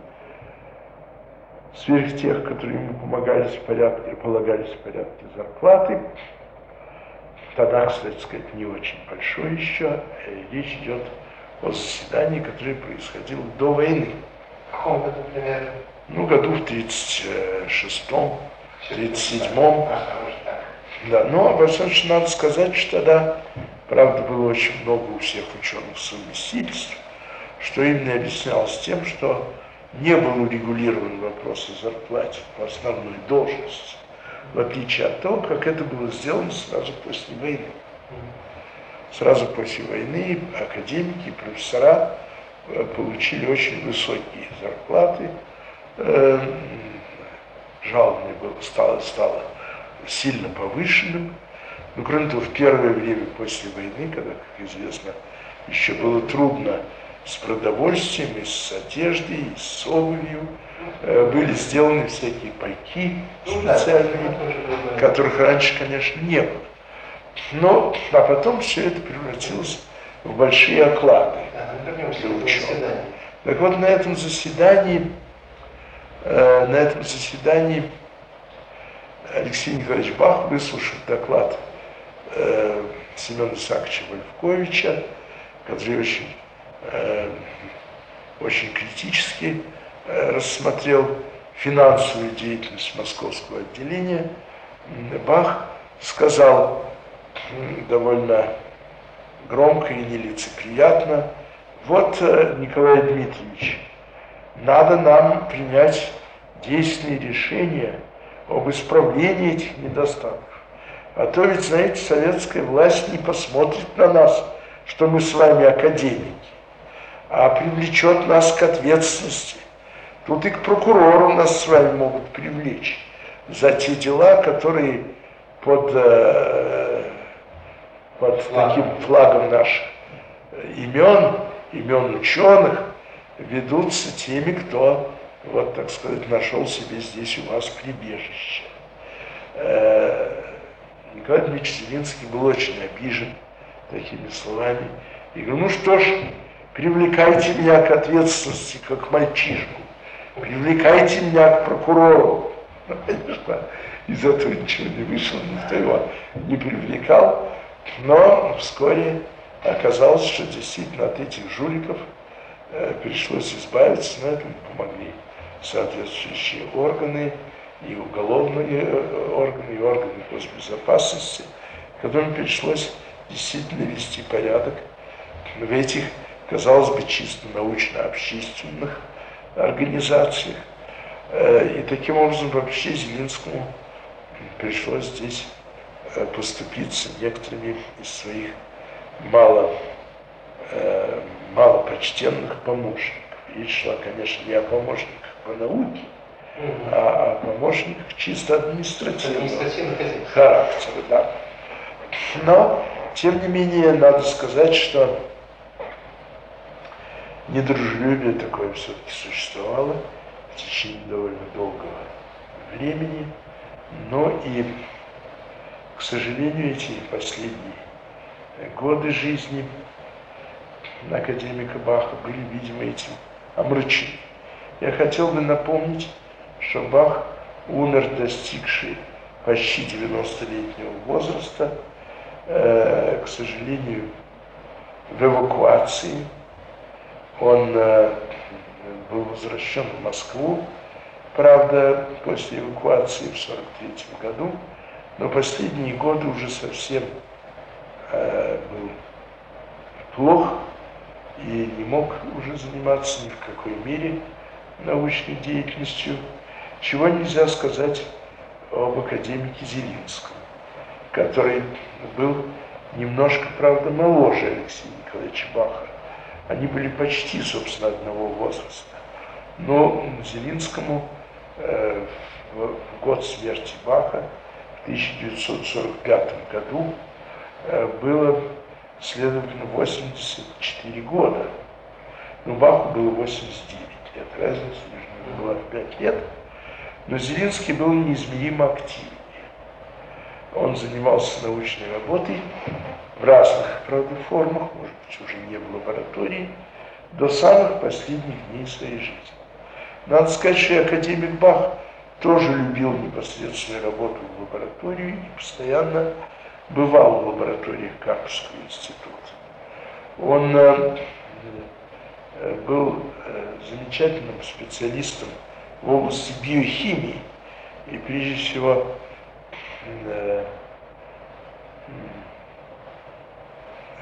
сверх тех, которые ему помогались в порядке, полагались в порядке зарплаты. Тогда, кстати сказать, не очень большой еще. Речь идет о заседании, которое происходило до войны. В каком году примерно? Ну, году в 36-м, 37-м. Да, но обо надо сказать, что тогда, правда, было очень много у всех ученых совместительств, что именно объяснялось тем, что не был урегулирован вопрос о зарплате по основной должности, в отличие от того, как это было сделано сразу после войны. Сразу после войны академики профессора э, получили очень высокие зарплаты, э, жалование было, стало, стало сильно повышенным. Но кроме того, в первое время после войны, когда, как известно, еще было трудно с продовольствием, и с одеждой, и с обувью, э, были сделаны всякие пайки ну специальные, которых раньше, конечно, не было. Но, а потом все это превратилось в большие оклады для ученых. Так вот, на этом заседании, э, на этом заседании Алексей Николаевич Бах, выслушав доклад э, Семена Исааковича Вольфковича, который очень, э, очень критически э, рассмотрел финансовую деятельность московского отделения, Бах сказал довольно громко и нелицеприятно, вот, э, Николай Дмитриевич, надо нам принять действенные решения – об исправлении этих недостатков. А то ведь, знаете, советская власть не посмотрит на нас, что мы с вами академики, а привлечет нас к ответственности. Тут и к прокурору нас с вами могут привлечь за те дела, которые под, э, под Флаг. таким флагом наших имен, имен ученых, ведутся теми, кто вот, так сказать, нашел себе здесь у вас прибежище. Э, Николай Дмитриевич Зелинский был очень обижен такими словами. И говорю, ну что ж, привлекайте меня к ответственности, как мальчишку. Привлекайте меня к прокурору. Ну, конечно, из этого ничего не вышло, никто его не привлекал. Но вскоре оказалось, что действительно от этих жуликов э, пришлось избавиться, но этому помогли соответствующие органы, и уголовные э, органы, и органы госбезопасности, которым пришлось действительно вести порядок в этих, казалось бы, чисто научно-общественных организациях. Э, и таким образом вообще Зеленскому пришлось здесь э, поступиться некоторыми из своих мало, мало почтенных помощников. Речь шла, конечно, не о помощниках по науке, а о помощниках чисто административного характера. Да. Но, тем не менее, надо сказать, что недружелюбие такое все-таки существовало в течение довольно долгого времени, но и, к сожалению, эти последние годы жизни академика Баха были, видимо, этим омрачены. Я хотел бы напомнить, что Бах умер, достигший почти 90-летнего возраста, э, к сожалению, в эвакуации. Он э, был возвращен в Москву, правда, после эвакуации в 43 году, но последние годы уже совсем э, был плох и не мог уже заниматься ни в какой мере научной деятельностью, чего нельзя сказать об академике Зелинском, который был немножко, правда, моложе Алексея Николаевича Баха. Они были почти, собственно, одного возраста. Но Зелинскому э, в, в год смерти Баха, 1945 году, э, было, следовательно, 84 года. Но Баху было 89 лет, разница между ними была в 5 лет, но Зелинский был неизмеримо активнее. Он занимался научной работой в разных, правда, формах, может быть, уже не в лаборатории, до самых последних дней своей жизни. Надо сказать, что и академик Бах тоже любил непосредственную работу в лаборатории и постоянно бывал в лаборатории Карпского института. Он э, э, был э, замечательным специалистом в области биохимии и прежде всего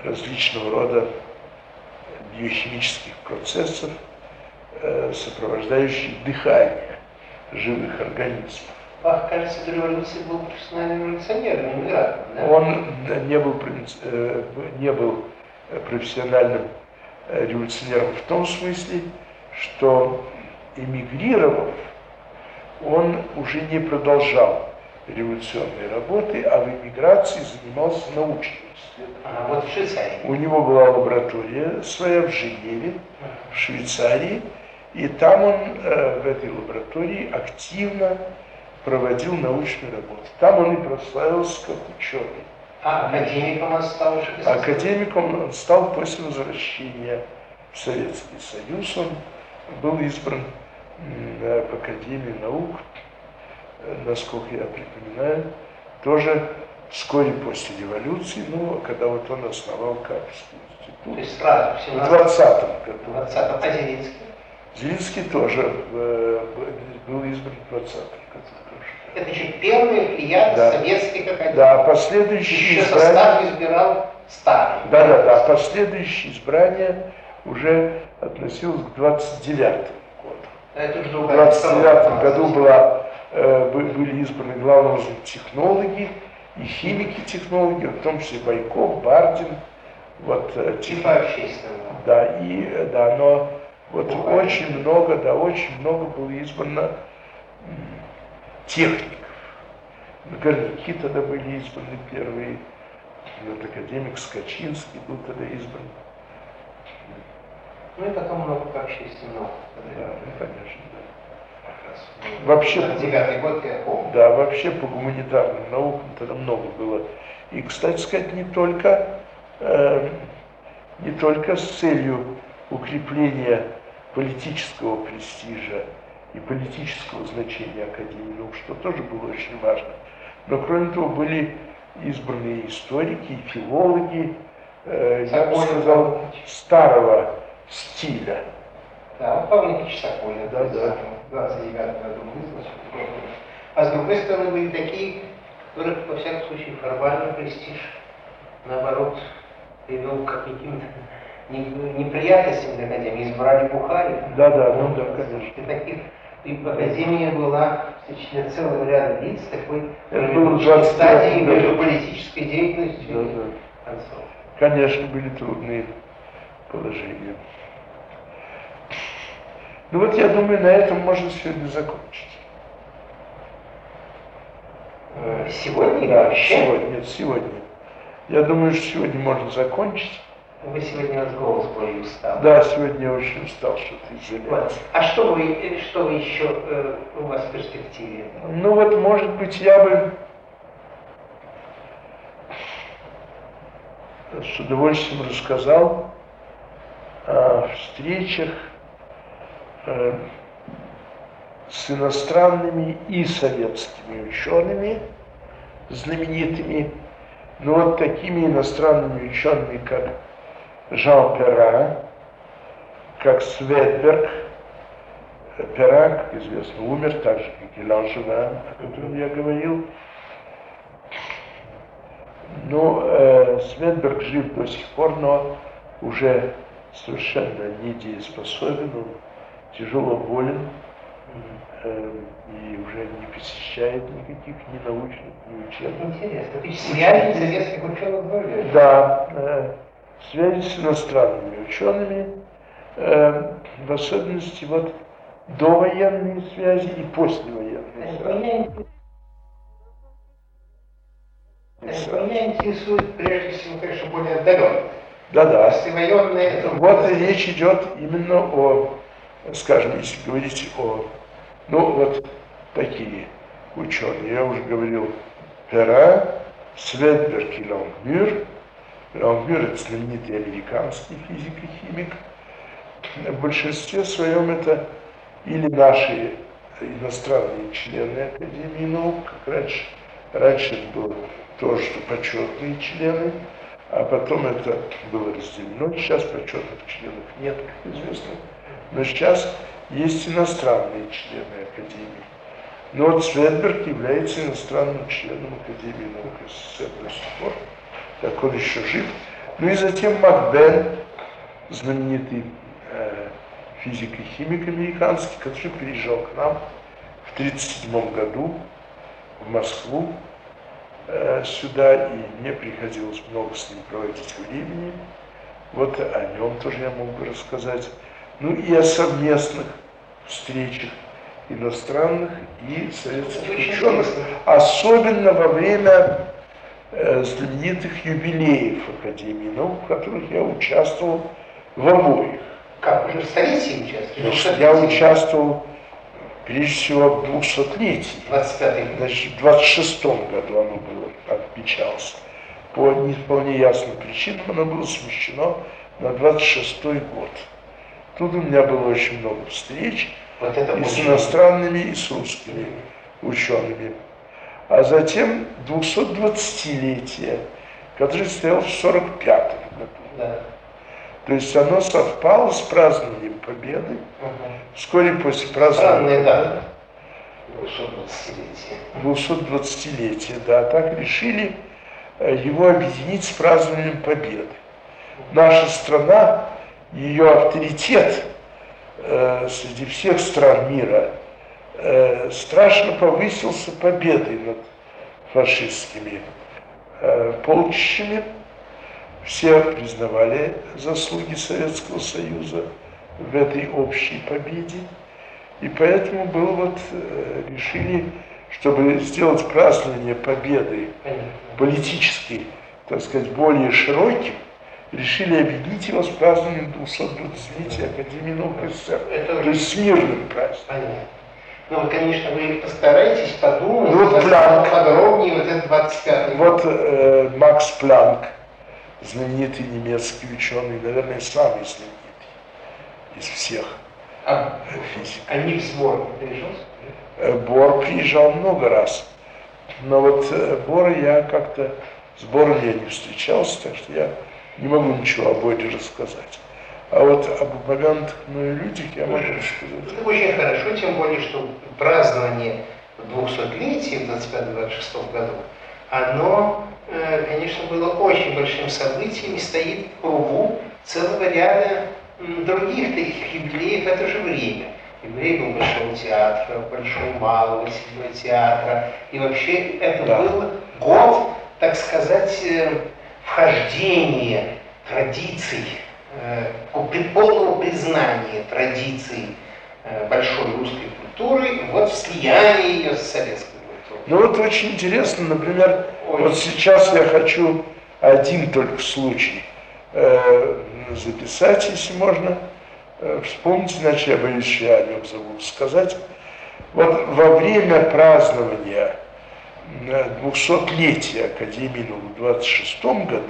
различного рода биохимических процессов, сопровождающих дыхание живых организмов. Бах, кажется, до революции был профессиональным революционером, иммигрантом, да? Он не был, э, не был профессиональным э, революционером в том смысле, что эмигрировав, он уже не продолжал революционной работы, а в эмиграции занимался научным. А вот в Швейцарии. У него была лаборатория своя в Женеве, в Швейцарии, и там он э, в этой лаборатории активно проводил научную работу. Там он и прославился как ученый. А академиком он стал уже? Академиком он стал после возвращения в Советский Союз. Он был избран в Академии наук, э, насколько я припоминаю, тоже вскоре после революции, ну, когда вот он основал Капельский институт. То есть сразу, в 20 году. В 20 А Зеленский? Зеленский тоже э, был избран в 20 году. Это еще первый филиат да. советских академий. Да, последующие еще избрания... состав избирал старый. Да, да, да. Последующие избрания уже относилось к 29 году. В 29 году была, э, были избраны главным образом технологи и химики-технологи, в том числе Байков, Бардин. Вот, э, типа общественного. Да, и, да, но вот очень много, да, очень много было избрано техников. Горняки тогда были избраны первые, вот академик Скачинский был тогда избран. Ну и потом много по общественному. Да, ну, конечно, да. Вообще, девятый год я помню. Да, вообще по гуманитарным наукам тогда много было. И, кстати сказать, не только, э, не только с целью укрепления политического престижа и политического значения Академии наук, что тоже было очень важно. Но кроме того были избранные историки, филологи, э, я бы сказал, старого стиля. Да, вот Павел Никитич Соколин, да, да. 29 году А с другой стороны были такие, которых, во всяком случае, формальный престиж, наоборот, привел к каким-то неприятностям для Академии, избрали Бухарина. Да, да, ну да, конечно. И таких и в Академии была в целого ряда лиц такой Это стадии между политической деятельностью да, и да. концом. Конечно, были трудные положения. Ну вот я думаю, на этом можно сегодня закончить. Э, сегодня? Да, вообще? сегодня, нет, сегодня. Я думаю, что сегодня можно закончить. Вы сегодня у вас голос более устал. Да, сегодня я очень устал, что-то из-за вот. А что вы, что вы еще э, у вас в перспективе? Ну вот, может быть, я бы с удовольствием рассказал о встречах э, с иностранными и советскими учеными, знаменитыми, но вот такими иностранными учеными, как Жан Перра, как Светберг. Перра, как известно, умер, так же, как и Ланжеван, о котором я говорил. Но э, Светберг жив до сих пор, но уже совершенно недееспособен, он тяжело болен э, и уже не посещает никаких ни научных, ни учебных. Интересно, ты связи советских ученых были? Да. Э, связи с иностранными учеными, э, в особенности вот довоенные связи и послевоенные связи. Меня интересует прежде всего, конечно, более отдаленные. Да-да. Послевоенные. Вот речь идет именно о, скажем, если говорить о, ну вот такие ученые, я уже говорил, Пера, Светберг и Лонгмюр, Это знаменитый американский физик и химик. В большинстве своем это или наши иностранные члены Академии наук, как раньше. Раньше было то, что почетные члены, а потом это было разделено. Сейчас почетных членов нет, как известно. Но сейчас есть иностранные члены Академии. Но вот Светберг является иностранным членом Академии наук СССР до сих пор так он еще жив. Ну и затем Макбен, знаменитый э, физик и химик американский, который приезжал к нам в 1937 году в Москву э, сюда, и мне приходилось много с ним проводить времени. Вот о нем тоже я мог бы рассказать. Ну и о совместных встречах иностранных и советских ученых, особенно во время знаменитых юбилеев Академии наук, в которых я участвовал в обоих. Как, уже в столетии участвовали? Я участвовал прежде всего в 200-летии. 25 Значит, в 26 году оно было, отмечалось. По не вполне ясным причинам оно было смещено на 26 год. Тут у меня было очень много встреч вот и с иностранными, и с русскими учеными. А затем 220-летие, которое стояло в 45 году. Да. То есть оно совпало с празднованием Победы. Мгм. Вскоре после празднования дата. 220-летие. 220-летия, да, так решили э, его объединить с празднованием Победы. Наша страна, ее авторитет э, среди всех стран мира э, страшно повысился победой над фашистскими э, полчищами. Все признавали заслуги Советского Союза в этой общей победе. И поэтому было вот, э, решили, чтобы сделать празднование победы Понятно. политический, так сказать, более широким, решили объединить его с празднованием 220-летия Академии наук СССР. То есть с мирным праздником. Ну, вот, конечно, вы постарайтесь подумать Ну, вот Планк. подробнее вот этот 25 Вот э, Макс Планк, знаменитый немецкий ученый, наверное, самый знаменитый из всех А, физиков. а не в сбор приезжался? Э, Бор приезжал много раз, но вот э, Бора я как-то, с Бором я не встречался, так что я не могу ничего о Боре рассказать. А вот об мною людях я могу рассказать. Это очень хорошо, тем более, что празднование 200-летия в 25-26 году, оно, э, конечно, было очень большим событием и стоит в кругу целого ряда других таких юбилеев в это же время. Юбилей был Большого театра, Большого Малого, Седьмого театра. И вообще это Да. был год, так сказать, э, вхождения традиций, э, при- полного признания традиций э, большой русской культуры, вот в слиянии ее с советской культурой. Ну вот очень интересно, например, Ой. вот сейчас я хочу один только случай э, записать, если можно, э, вспомнить, иначе я боюсь, что я о нем забуду сказать. Вот во время празднования э, 200-летия Академии в 26 году,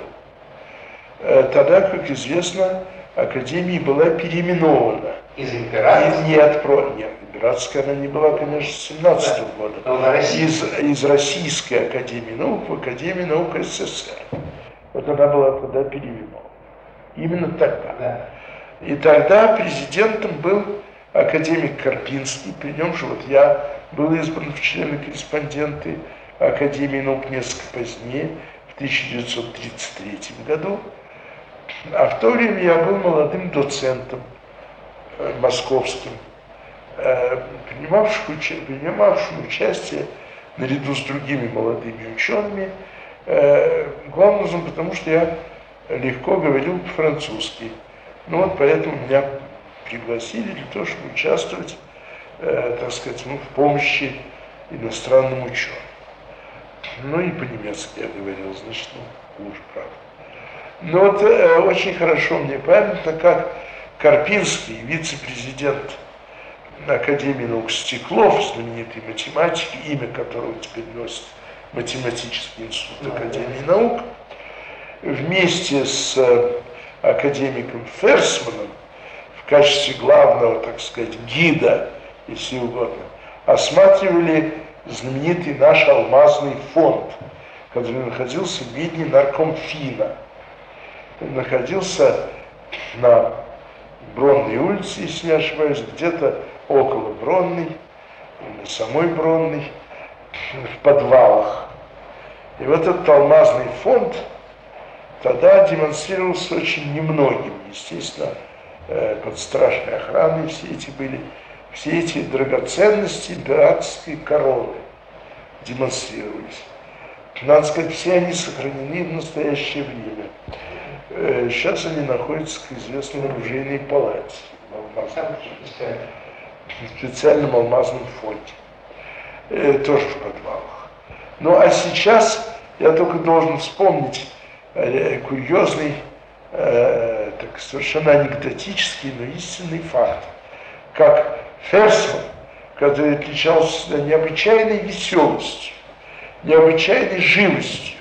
тогда, как известно, Академия была переименована. Из И императора не от про... Нет, императорская она не была, конечно, с 17 года. но на России. Из, из Российской Академии Наук в Академию Наук СССР. Вот она была тогда переименована. Именно тогда. Да. И тогда президентом был академик Карпинский, при нем же вот я был избран в члены-корреспонденты Академии наук несколько позднее, в 1933 году. А в то время я был молодым доцентом э, московским, э, принимавшим, принимавшим участие наряду с другими молодыми учеными, э, главным образом потому, что я легко говорил по-французски. Ну вот поэтому меня пригласили для того, чтобы участвовать, так сказать, ну, в помощи иностранным ученым. Ну и по-немецки я говорил, значит, ну, хуже, правда. Но вот э, очень хорошо мне памятно, как Карпинский, вице-президент Академии наук Стеклов, знаменитый математик, имя которого теперь носит Математический институт Академии наук, вместе с э, академиком Ферсманом в качестве главного, так сказать, гида, если угодно, осматривали знаменитый наш алмазный фонд, который находился в виде наркомфина. Находился на Бронной улице, если не ошибаюсь, где-то около Бронной, самой Бронной, в подвалах. И вот этот алмазный фонд тогда демонстрировался очень немногим. Естественно, э, под страшной охраной все эти были, все эти драгоценности императорской короны демонстрировались. Надо сказать, все они сохранены в настоящее время. Э, сейчас они находятся в известной оружейной палате в специальном алмазном фонде. Э, тоже в подвалах. Ну а сейчас я только должен вспомнить э, курьезный, так совершенно анекдотический, но истинный факт. Как Ферсман, который отличался необычайной веселостью, необычайной живостью,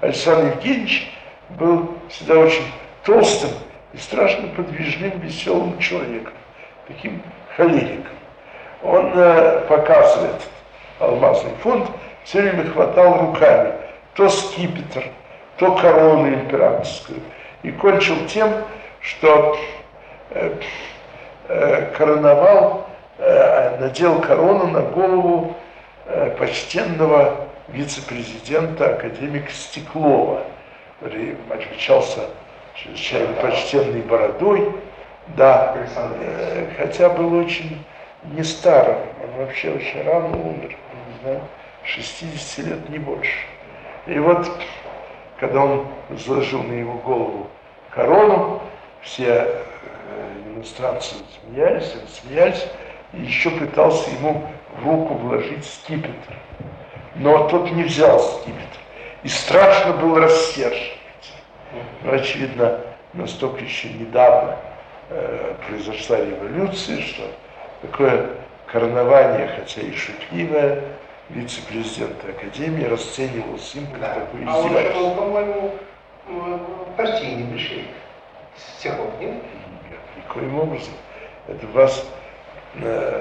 Александр Евгеньевич был всегда очень толстым и страшно подвижным, веселым человеком, таким холериком. Он э, показывает алмазный фонд, все время хватал руками то скипетр, то корону императорскую. И кончил тем, что э, э, короновал, э, надел корону на голову э, почтенного вице-президента академика Стеклова, который отличался чрезвычайно почтенной бородой, да, э, хотя был очень не старым, он вообще очень рано умер, знаю, 60 лет, не больше. И вот, когда он заложил на его голову корону, все э, иностранцы смеялись, он смеялись, и еще пытался ему в руку вложить скипетр. Но тот не взял скипетр. И страшно был рассержен. Но, очевидно, настолько еще недавно э, произошла революция, что такое коронование, хотя и шутливое, вице-президента Академии расценивался им как да. такое издевательство. А он по-моему, партийный большевик. Стехов, нет? Нет, никоим образом. Это вас э,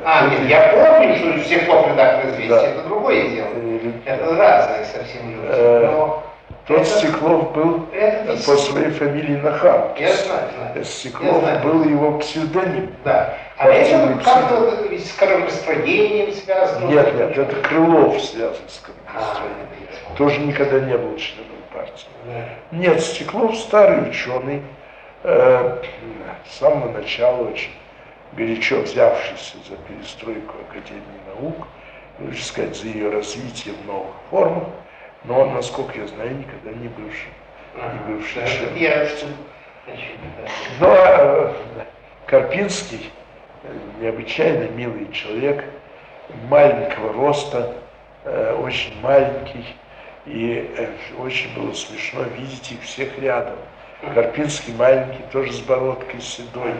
а, нет, я помню, что Стехов редактор известия, да. это другое дело. Э, это разные совсем люди. Э, Но тот это, Стеклов был это по своей фамилии Нахан. Я знаю, знаю. Стеклов я знаю. был его псевдоним. Да. А это как-то с кровостроением связано? Нет, нет, это Крылов связан с кровостроением. А, Тоже никогда не был членом партии. Да. Нет, Стеклов старый ученый, э, с самого начала очень горячо взявшийся за перестройку Академии наук, лучше сказать, за ее развитие в новых формах но он, насколько я знаю, никогда не бывший, не бывший член. Но ну, а, Карпинский, необычайно милый человек, маленького роста, э, очень маленький, и э, очень было смешно видеть их всех рядом. Карпинский маленький, тоже с бородкой седой,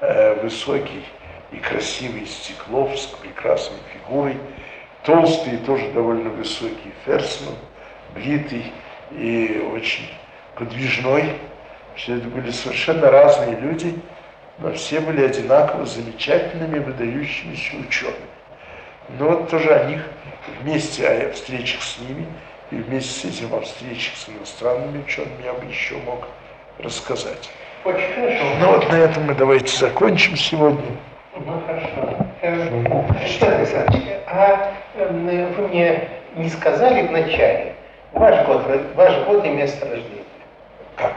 э, высокий и красивый Стеклов с прекрасной фигурой, толстый, тоже довольно высокий Ферсман, бритый и очень подвижной. Все это были совершенно разные люди, но все были одинаково замечательными, выдающимися учеными. Но вот тоже о них вместе о встречах с ними и вместе с этим о встречах с иностранными учеными я бы еще мог рассказать. Очень хорошо. Ну вот на этом мы давайте закончим сегодня. Ну хорошо. Э, что, Александр, а эм, вы мне не сказали вначале, ваш год, ваш год и место рождения? Как?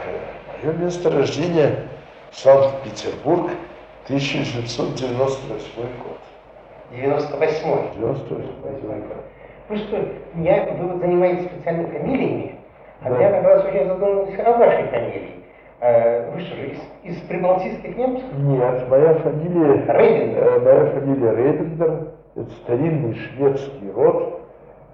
Мое место рождения Санкт-Петербург, 1898 год. 98 98 год. Вы что, я, вы вот занимаетесь специальными фамилиями, а да. я как раз очень задумался о вашей фамилии. Э, вы что же, из, из прибалтийских немцев? Нет, моя фамилия... Ребиндер. Э, моя фамилия Ребиндер. Это старинный шведский род,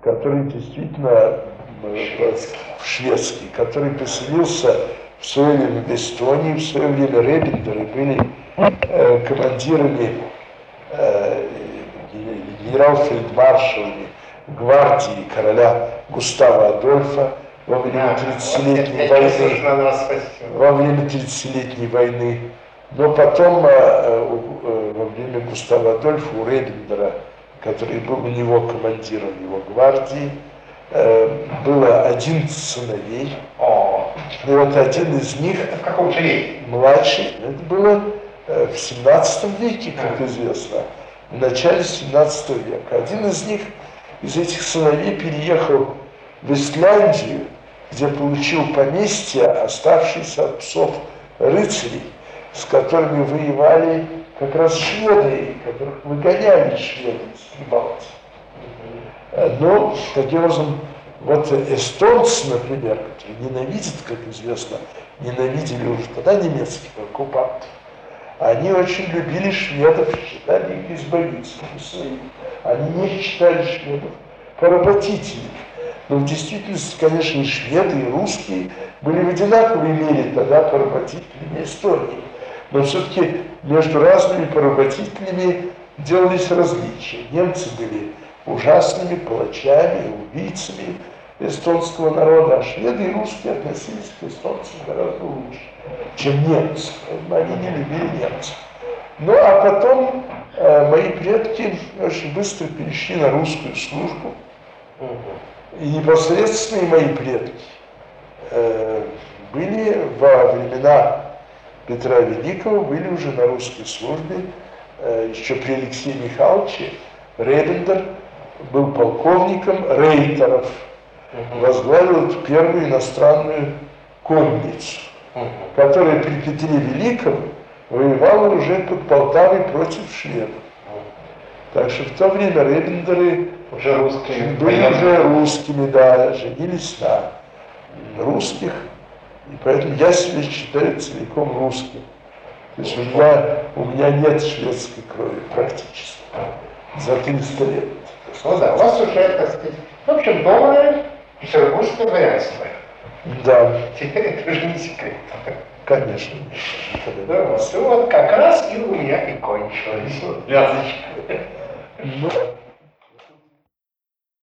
который действительно шведский, шведский который поселился в свое время в Эстонии, в свое время Рейдендеры были э, командирами, э, генерал-фельдмаршалами гвардии короля Густава Адольфа, во время 30-летней войны, во время 30-летней войны. Но потом, э, э, во время Густава Адольфа у Рейдендера, который был у него командиром его гвардии, э, было 11 сыновей. И вот один из них, в каком? Младший, это было в 17 веке, как известно, в начале 17 века. Один из них, из этих сыновей, переехал в Исляндию, где получил поместье, оставшиеся от псов рыцарей, с которыми воевали как раз шведы, которых выгоняли шведы из Балтии. Но, таким образом, вот эстонцы, например, которые ненавидят, как известно, ненавидели уже тогда немецких оккупантов, они очень любили шведов, считали их избавителями. Они не считали шведов поработителями. Но в действительности, конечно, шведы, и русские были в одинаковой мере тогда поработителями Эстонии. Но все-таки между разными поработителями делались различия. Немцы были ужасными палачами, убийцами эстонского народа, а шведы и русские относились к эстонцам гораздо лучше, чем немцы. Они не любили немцев. Ну а потом э, мои предки очень быстро перешли на русскую службу. И непосредственные мои предки э, были во времена Петра Великого, были уже на русской службе, э, еще при Алексее Михайловиче, Ребендер был полковником рейтеров, возглавил эту первую иностранную конницу, которая при Петре Великом воевала уже под Полтавой против шведов. Так что в то время Ребендеры уже русские. Были уже русскими, да, женились на русских. И поэтому я себя считаю целиком русским. То есть у меня, у меня нет шведской крови практически. За 300 лет. Ну да, у вас уже, так сказать, в общем, доброе петербургское дворянство. Да. Теперь это уже не секрет. Конечно. Да, вот, вот как раз и у меня и кончилось. Вязочка. Nope.